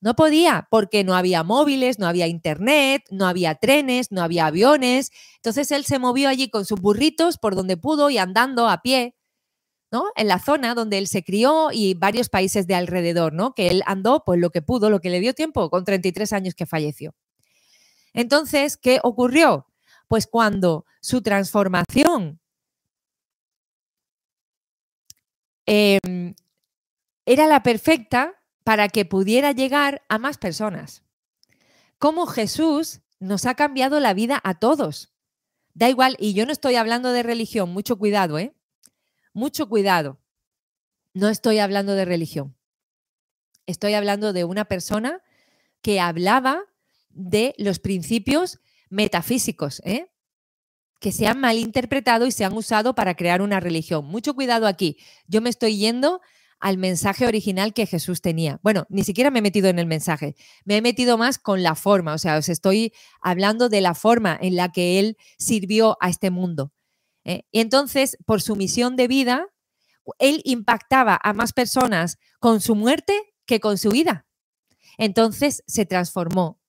No podía porque no había móviles, no había internet, no había trenes, no había aviones. Entonces él se movió allí con sus burritos por donde pudo y andando a pie, ¿no? En la zona donde él se crió y varios países de alrededor, ¿no? Que él andó pues lo que pudo, lo que le dio tiempo con 33 años que falleció. Entonces, ¿qué ocurrió? Pues cuando su transformación em, era la perfecta, para que pudiera llegar a más personas. Como Jesús nos ha cambiado la vida a todos. Da igual, y yo no estoy hablando de religión, mucho cuidado, ¿eh? Mucho cuidado. No estoy hablando de religión. Estoy hablando de una persona que hablaba de los principios metafísicos, ¿eh? que se han malinterpretado y se han usado para crear una religión. Mucho cuidado aquí. Yo me estoy yendo al mensaje original que Jesús tenía. Bueno, ni siquiera me he metido en el mensaje, me he metido más con la forma, o sea, os estoy hablando de la forma en la que Él sirvió a este mundo. ¿eh? Y entonces, por su misión de vida, Él impactaba a más personas con su muerte que con su vida. Entonces se transformó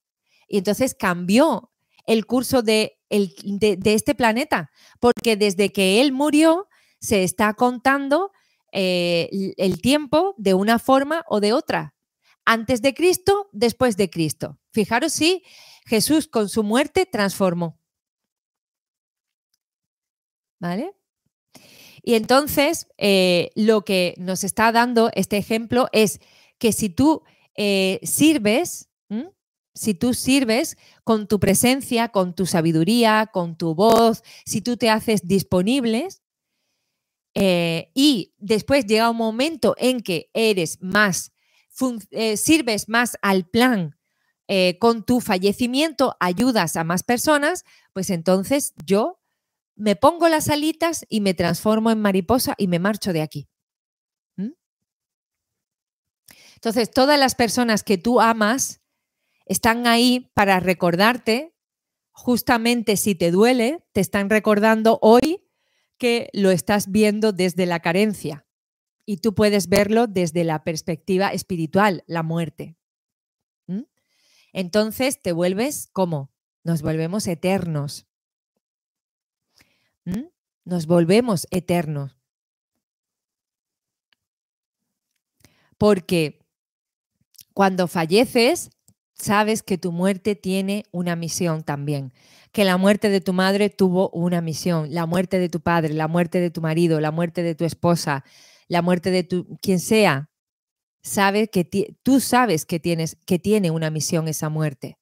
y entonces cambió el curso de, de este planeta, porque desde que Él murió, se está contando eh, el tiempo de una forma o de otra. Antes de Cristo, después de Cristo. Fijaros si Jesús con su muerte transformó. ¿Vale? Y entonces, eh, lo que nos está dando este ejemplo es que si tú eh, sirves, si tú sirves con tu presencia, con tu sabiduría, con tu voz, si tú te haces disponibles eh, y después llega un momento en que eres más, eh, sirves más al plan eh, con tu fallecimiento, ayudas a más personas, pues entonces yo me pongo las alitas y me transformo en mariposa y me marcho de aquí. ¿Mm? Entonces, todas las personas que tú amas están ahí para recordarte, justamente si te duele, te están recordando hoy que lo estás viendo desde la carencia y tú puedes verlo desde la perspectiva espiritual, la muerte. ¿Mm? Entonces te vuelves como, nos volvemos eternos. ¿Mm? Nos volvemos eternos. Porque cuando falleces, sabes que tu muerte tiene una misión también, que la muerte de tu madre tuvo una misión, la muerte de tu padre, la muerte de tu marido, la muerte de tu esposa, la muerte de tu quien sea, sabe que tú sabes que tienes que tiene una misión esa muerte.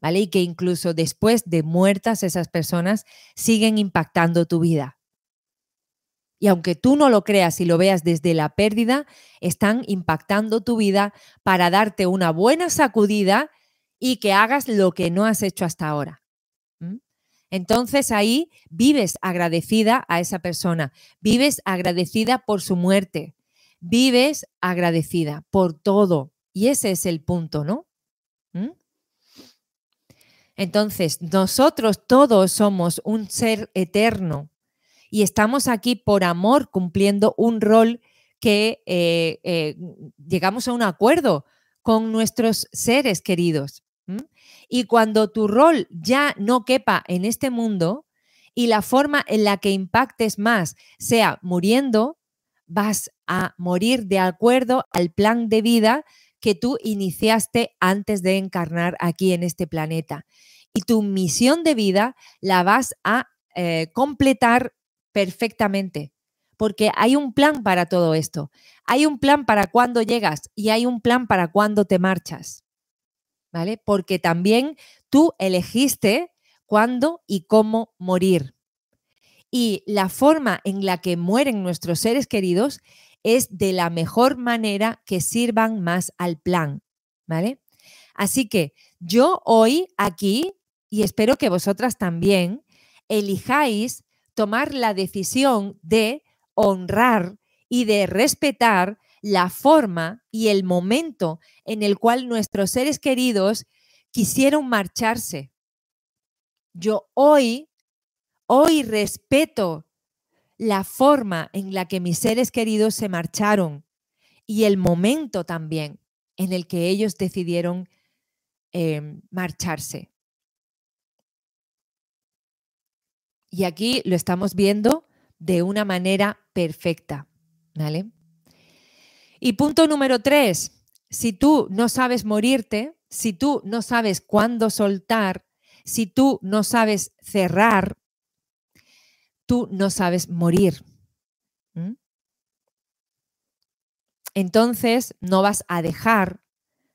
¿Vale? Y que incluso después de muertas esas personas siguen impactando tu vida. Y aunque tú no lo creas y lo veas desde la pérdida, están impactando tu vida para darte una buena sacudida y que hagas lo que no has hecho hasta ahora. Entonces ahí vives agradecida a esa persona, vives agradecida por su muerte, vives agradecida por todo. Y ese es el punto, ¿no? Entonces, nosotros todos somos un ser eterno y estamos aquí por amor cumpliendo un rol que eh, eh, llegamos a un acuerdo con nuestros seres queridos. Y cuando tu rol ya no quepa en este mundo y la forma en la que impactes más sea muriendo, vas a morir de acuerdo al plan de vida que tú iniciaste antes de encarnar aquí en este planeta. Y tu misión de vida la vas a eh, completar perfectamente, porque hay un plan para todo esto. Hay un plan para cuando llegas y hay un plan para cuando te marchas. ¿Vale? Porque también tú elegiste cuándo y cómo morir. Y la forma en la que mueren nuestros seres queridos es de la mejor manera que sirvan más al plan, ¿vale? Así que yo hoy aquí, y espero que vosotras también, elijáis tomar la decisión de honrar y de respetar la forma y el momento en el cual nuestros seres queridos quisieron marcharse. Yo hoy, hoy respeto la forma en la que mis seres queridos se marcharon y el momento también en el que ellos decidieron em, marcharse. Y aquí lo estamos viendo de una manera perfecta. ¿Vale? Y punto número tres, si tú no sabes morirte, si tú no sabes cuándo soltar, si tú no sabes cerrar, tú no sabes morir. Entonces no vas a dejar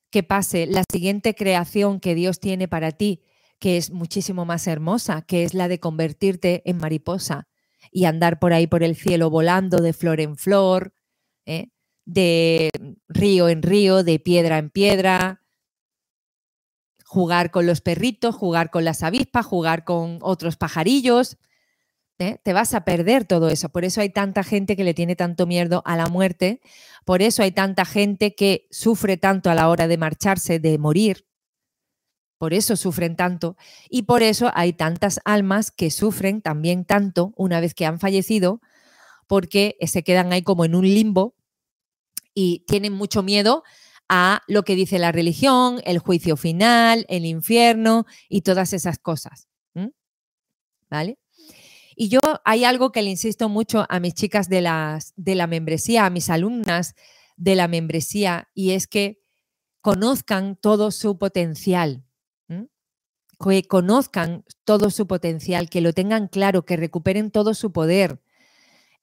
que pase la siguiente creación que Dios tiene para ti, que es muchísimo más hermosa, que es la de convertirte en mariposa y andar por ahí por el cielo volando de flor en flor, ¿eh? de río en río, de piedra en piedra, jugar con los perritos, jugar con las avispas, jugar con otros pajarillos. ¿eh? Te vas a perder todo eso. Por eso hay tanta gente que le tiene tanto miedo a la muerte. Por eso hay tanta gente que sufre tanto a la hora de marcharse, de morir. Por eso sufren tanto y por eso hay tantas almas que sufren también tanto una vez que han fallecido porque se quedan ahí como en un limbo y tienen mucho miedo a lo que dice la religión, el juicio final, el infierno y todas esas cosas. ¿Vale? Y yo hay algo que le insisto mucho a mis chicas de, de la membresía, a mis alumnas de la membresía, y es que conozcan todo su potencial que conozcan todo su potencial, que lo tengan claro, que recuperen todo su poder,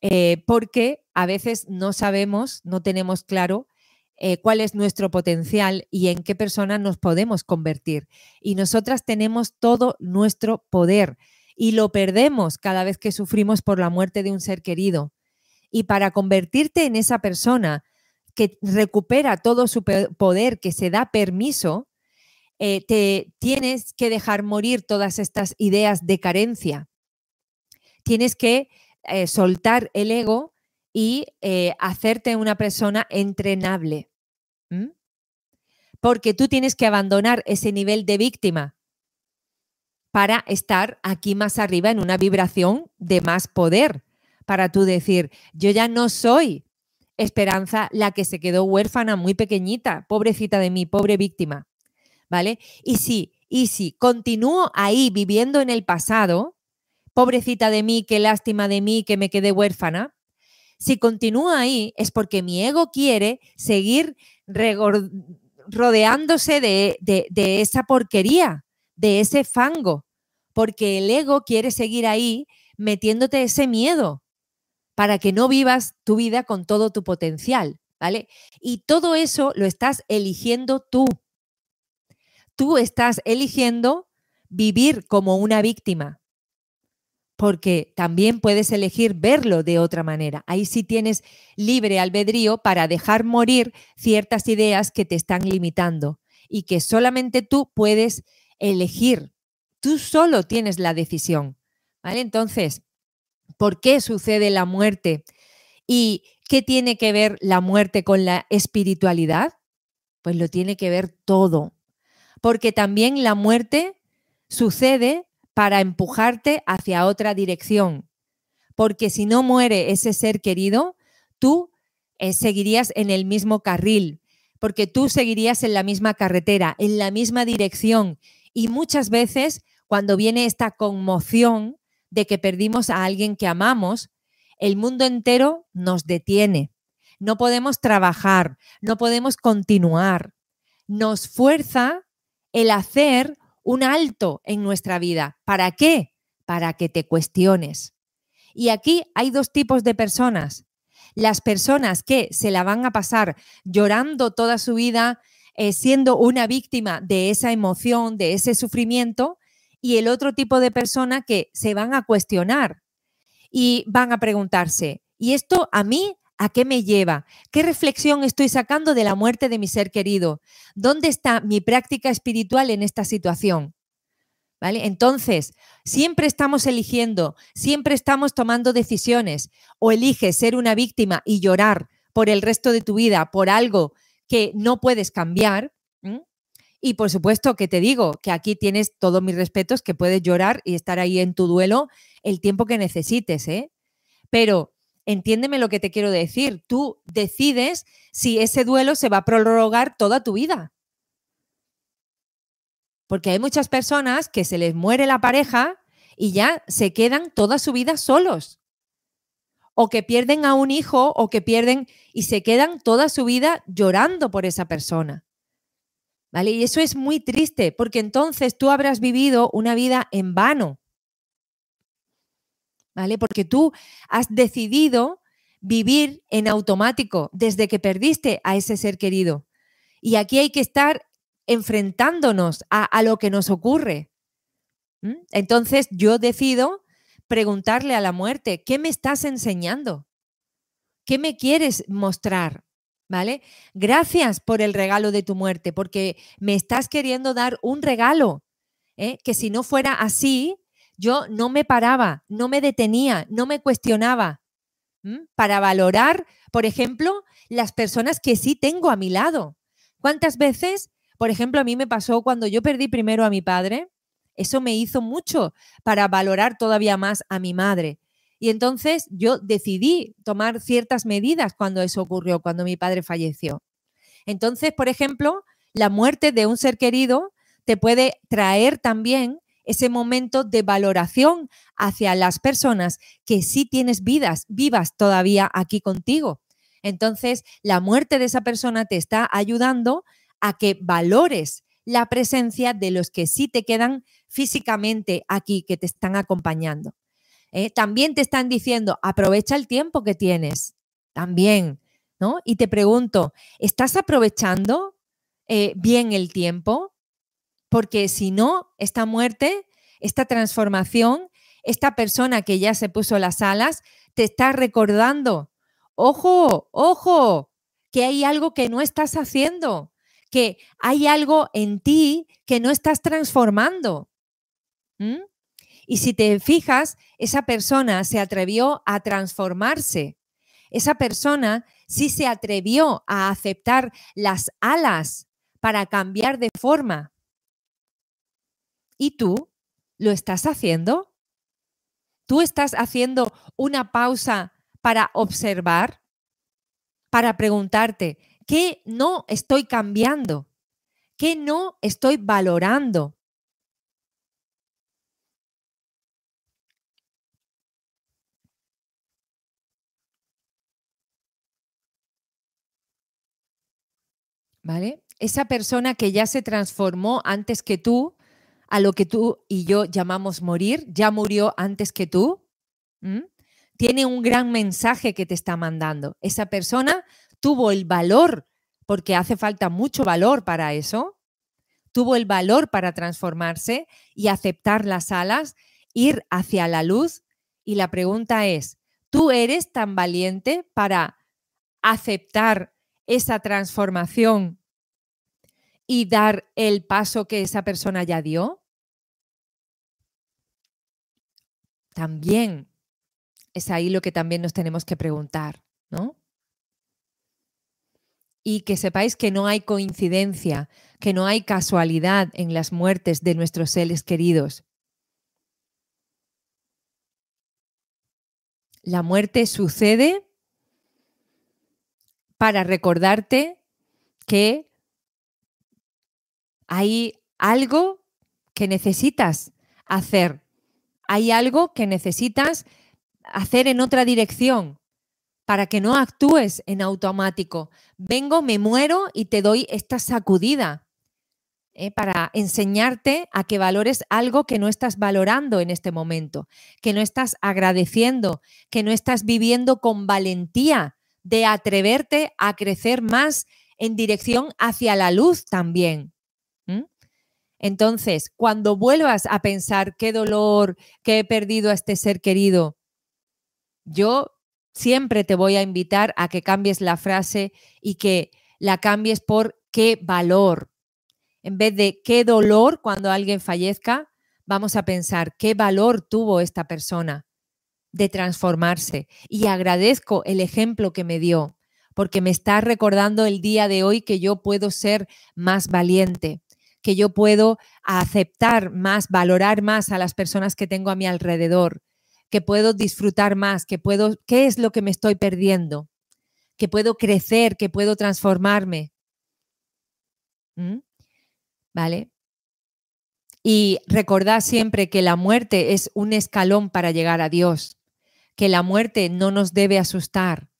eh, porque a veces no sabemos, no tenemos claro eh, cuál es nuestro potencial y en qué persona nos podemos convertir. Y nosotras tenemos todo nuestro poder y lo perdemos cada vez que sufrimos por la muerte de un ser querido. Y para convertirte en esa persona que recupera todo su poder, que se da permiso, eh, te tienes que dejar morir todas estas ideas de carencia. Tienes que eh, soltar el ego y eh, hacerte una persona entrenable. Porque tú tienes que abandonar ese nivel de víctima para estar aquí más arriba en una vibración de más poder, para tú decir, yo ya no soy Esperanza la que se quedó huérfana muy pequeñita, pobrecita de mí, pobre víctima. ¿Vale? Y si, y si continúo ahí viviendo en el pasado, pobrecita de mí, qué lástima de mí que me quedé huérfana, si continúo ahí es porque mi ego quiere seguir rodeándose de, de, esa porquería, de ese fango, porque el ego quiere seguir ahí metiéndote ese miedo para que no vivas tu vida con todo tu potencial, ¿vale? Y todo eso lo estás eligiendo tú. Tú estás eligiendo vivir como una víctima, porque también puedes elegir verlo de otra manera. Ahí sí tienes libre albedrío para dejar morir ciertas ideas que te están limitando y que solamente tú puedes elegir. Tú solo tienes la decisión. ¿Vale? Entonces, ¿por qué sucede la muerte? ¿Y qué tiene que ver la muerte con la espiritualidad? Pues lo tiene que ver todo. Porque también la muerte sucede para empujarte hacia otra dirección. Porque si no muere ese ser querido, tú eh, seguirías en el mismo carril, porque tú seguirías en la misma carretera, en la misma dirección. Y muchas veces, cuando viene esta conmoción de que perdimos a alguien que amamos, el mundo entero nos detiene. No podemos trabajar, no podemos continuar. Nos fuerza el hacer un alto en nuestra vida. ¿Para qué? Para que te cuestiones. Y aquí hay dos tipos de personas. Las personas que se la van a pasar llorando toda su vida, eh, siendo una víctima de esa emoción, de ese sufrimiento, y el otro tipo de persona que se van a cuestionar y van a preguntarse, ¿y esto a mí ¿A qué me lleva? ¿Qué reflexión estoy sacando de la muerte de mi ser querido? ¿Dónde está mi práctica espiritual en esta situación? ¿Vale? Entonces, siempre estamos eligiendo, siempre estamos tomando decisiones. O eliges ser una víctima y llorar por el resto de tu vida por algo que no puedes cambiar. Y por supuesto que te digo que aquí tienes todos mis respetos, que puedes llorar y estar ahí en tu duelo el tiempo que necesites, ¿eh? Pero entiéndeme lo que te quiero decir. Tú decides si ese duelo se va a prorrogar toda tu vida. Porque hay muchas personas que se les muere la pareja y ya se quedan toda su vida solos. O que pierden a un hijo o que pierden y se quedan toda su vida llorando por esa persona. ¿Vale? Y eso es muy triste porque entonces tú habrás vivido una vida en vano. ¿Vale? Porque tú has decidido vivir en automático desde que perdiste a ese ser querido. Y aquí hay que estar enfrentándonos a, lo que nos ocurre. Entonces yo decido preguntarle a la muerte, ¿qué me estás enseñando? ¿Qué me quieres mostrar? ¿Vale? Gracias por el regalo de tu muerte, porque me estás queriendo dar un regalo, ¿eh? que si no fuera así, yo no me paraba, no me detenía, no me cuestionaba para valorar, por ejemplo, las personas que sí tengo a mi lado. ¿Cuántas veces, por ejemplo, a mí me pasó cuando yo perdí primero a mi padre? Eso me hizo mucho para valorar todavía más a mi madre. Y entonces yo decidí tomar ciertas medidas cuando eso ocurrió, cuando mi padre falleció. Entonces, por ejemplo, la muerte de un ser querido te puede traer también ese momento de valoración hacia las personas que sí tienes vidas vivas todavía aquí contigo. Entonces, la muerte de esa persona te está ayudando a que valores la presencia de los que sí te quedan físicamente aquí, que te están acompañando. ¿eh? También te están diciendo, aprovecha el tiempo que tienes. También, ¿no? Y te pregunto, ¿estás aprovechando eh, bien el tiempo? Porque si no, esta muerte, esta transformación, esta persona que ya se puso las alas, te está recordando, ojo, ojo, que hay algo que no estás haciendo, que hay algo en ti que no estás transformando. Y si te fijas, esa persona se atrevió a transformarse. Esa persona sí se atrevió a aceptar las alas para cambiar de forma. ¿Y tú lo estás haciendo? ¿Tú estás haciendo una pausa para observar? Para preguntarte, ¿qué no estoy cambiando? ¿Qué no estoy valorando? ¿Vale? Esa persona que ya se transformó antes que tú, a lo que tú y yo llamamos morir, ya murió antes que tú, tiene un gran mensaje que te está mandando. Esa persona tuvo el valor, porque hace falta mucho valor para eso, tuvo el valor para transformarse y aceptar las alas, ir hacia la luz. Y la pregunta es, ¿tú eres tan valiente para aceptar esa transformación y dar el paso que esa persona ya dio? También es ahí lo que también nos tenemos que preguntar, ¿no? Y que sepáis que no hay coincidencia, que no hay casualidad en las muertes de nuestros seres queridos. La muerte sucede para recordarte que hay algo que necesitas hacer, hay algo que necesitas hacer en otra dirección para que no actúes en automático. Vengo, me muero y te doy esta sacudida ¿eh? para enseñarte a que valores algo que no estás valorando en este momento, que no estás agradeciendo, que no estás viviendo con valentía de atreverte a crecer más en dirección hacia la luz también. Entonces, cuando vuelvas a pensar qué dolor, que he perdido a este ser querido, yo siempre te voy a invitar a que cambies la frase y que la cambies por qué valor. En vez de qué dolor cuando alguien fallezca, vamos a pensar qué valor tuvo esta persona de transformarse. Y agradezco el ejemplo que me dio, porque me está recordando el día de hoy que yo puedo ser más valiente, que yo puedo aceptar más, valorar más a las personas que tengo a mi alrededor, que puedo disfrutar más, que puedo, ¿qué es lo que me estoy perdiendo? Que puedo crecer, que puedo transformarme. ¿Mm? ¿Vale? Y recordad siempre que la muerte es un escalón para llegar a Dios, que la muerte no nos debe asustar,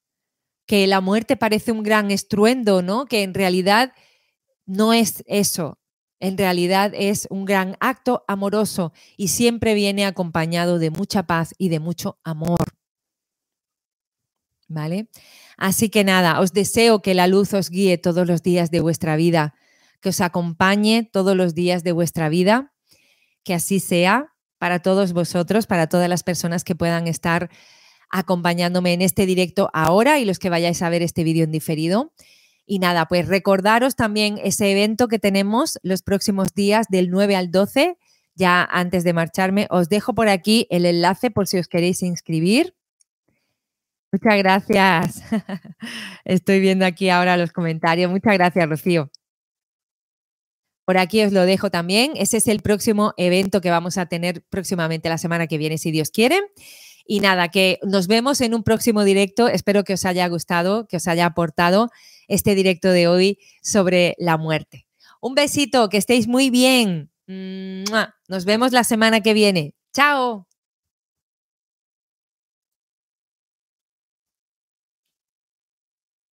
que la muerte parece un gran estruendo, ¿no? Que en realidad no es eso en realidad es un gran acto amoroso y siempre viene acompañado de mucha paz y de mucho amor. ¿Vale? Así que nada, os deseo que la luz os guíe todos los días de vuestra vida, que os acompañe todos los días de vuestra vida, que así sea para todos vosotros, para todas las personas que puedan estar acompañándome en este directo ahora y los que vayáis a ver este vídeo en diferido. Y nada, pues recordaros también ese evento que tenemos los próximos días del 9 al 12. Ya antes de marcharme, os dejo por aquí el enlace por si os queréis inscribir. Muchas gracias. *laughs* Estoy viendo aquí ahora los comentarios. Muchas gracias, Rocío. Por aquí os lo dejo también. Ese es el próximo evento que vamos a tener próximamente la semana que viene, si Dios quiere. Y nada, que nos vemos en un próximo directo. Espero que os haya gustado, que os haya aportado este directo de hoy sobre la muerte. Un besito, que estéis muy bien. Nos vemos la semana que viene. Chao.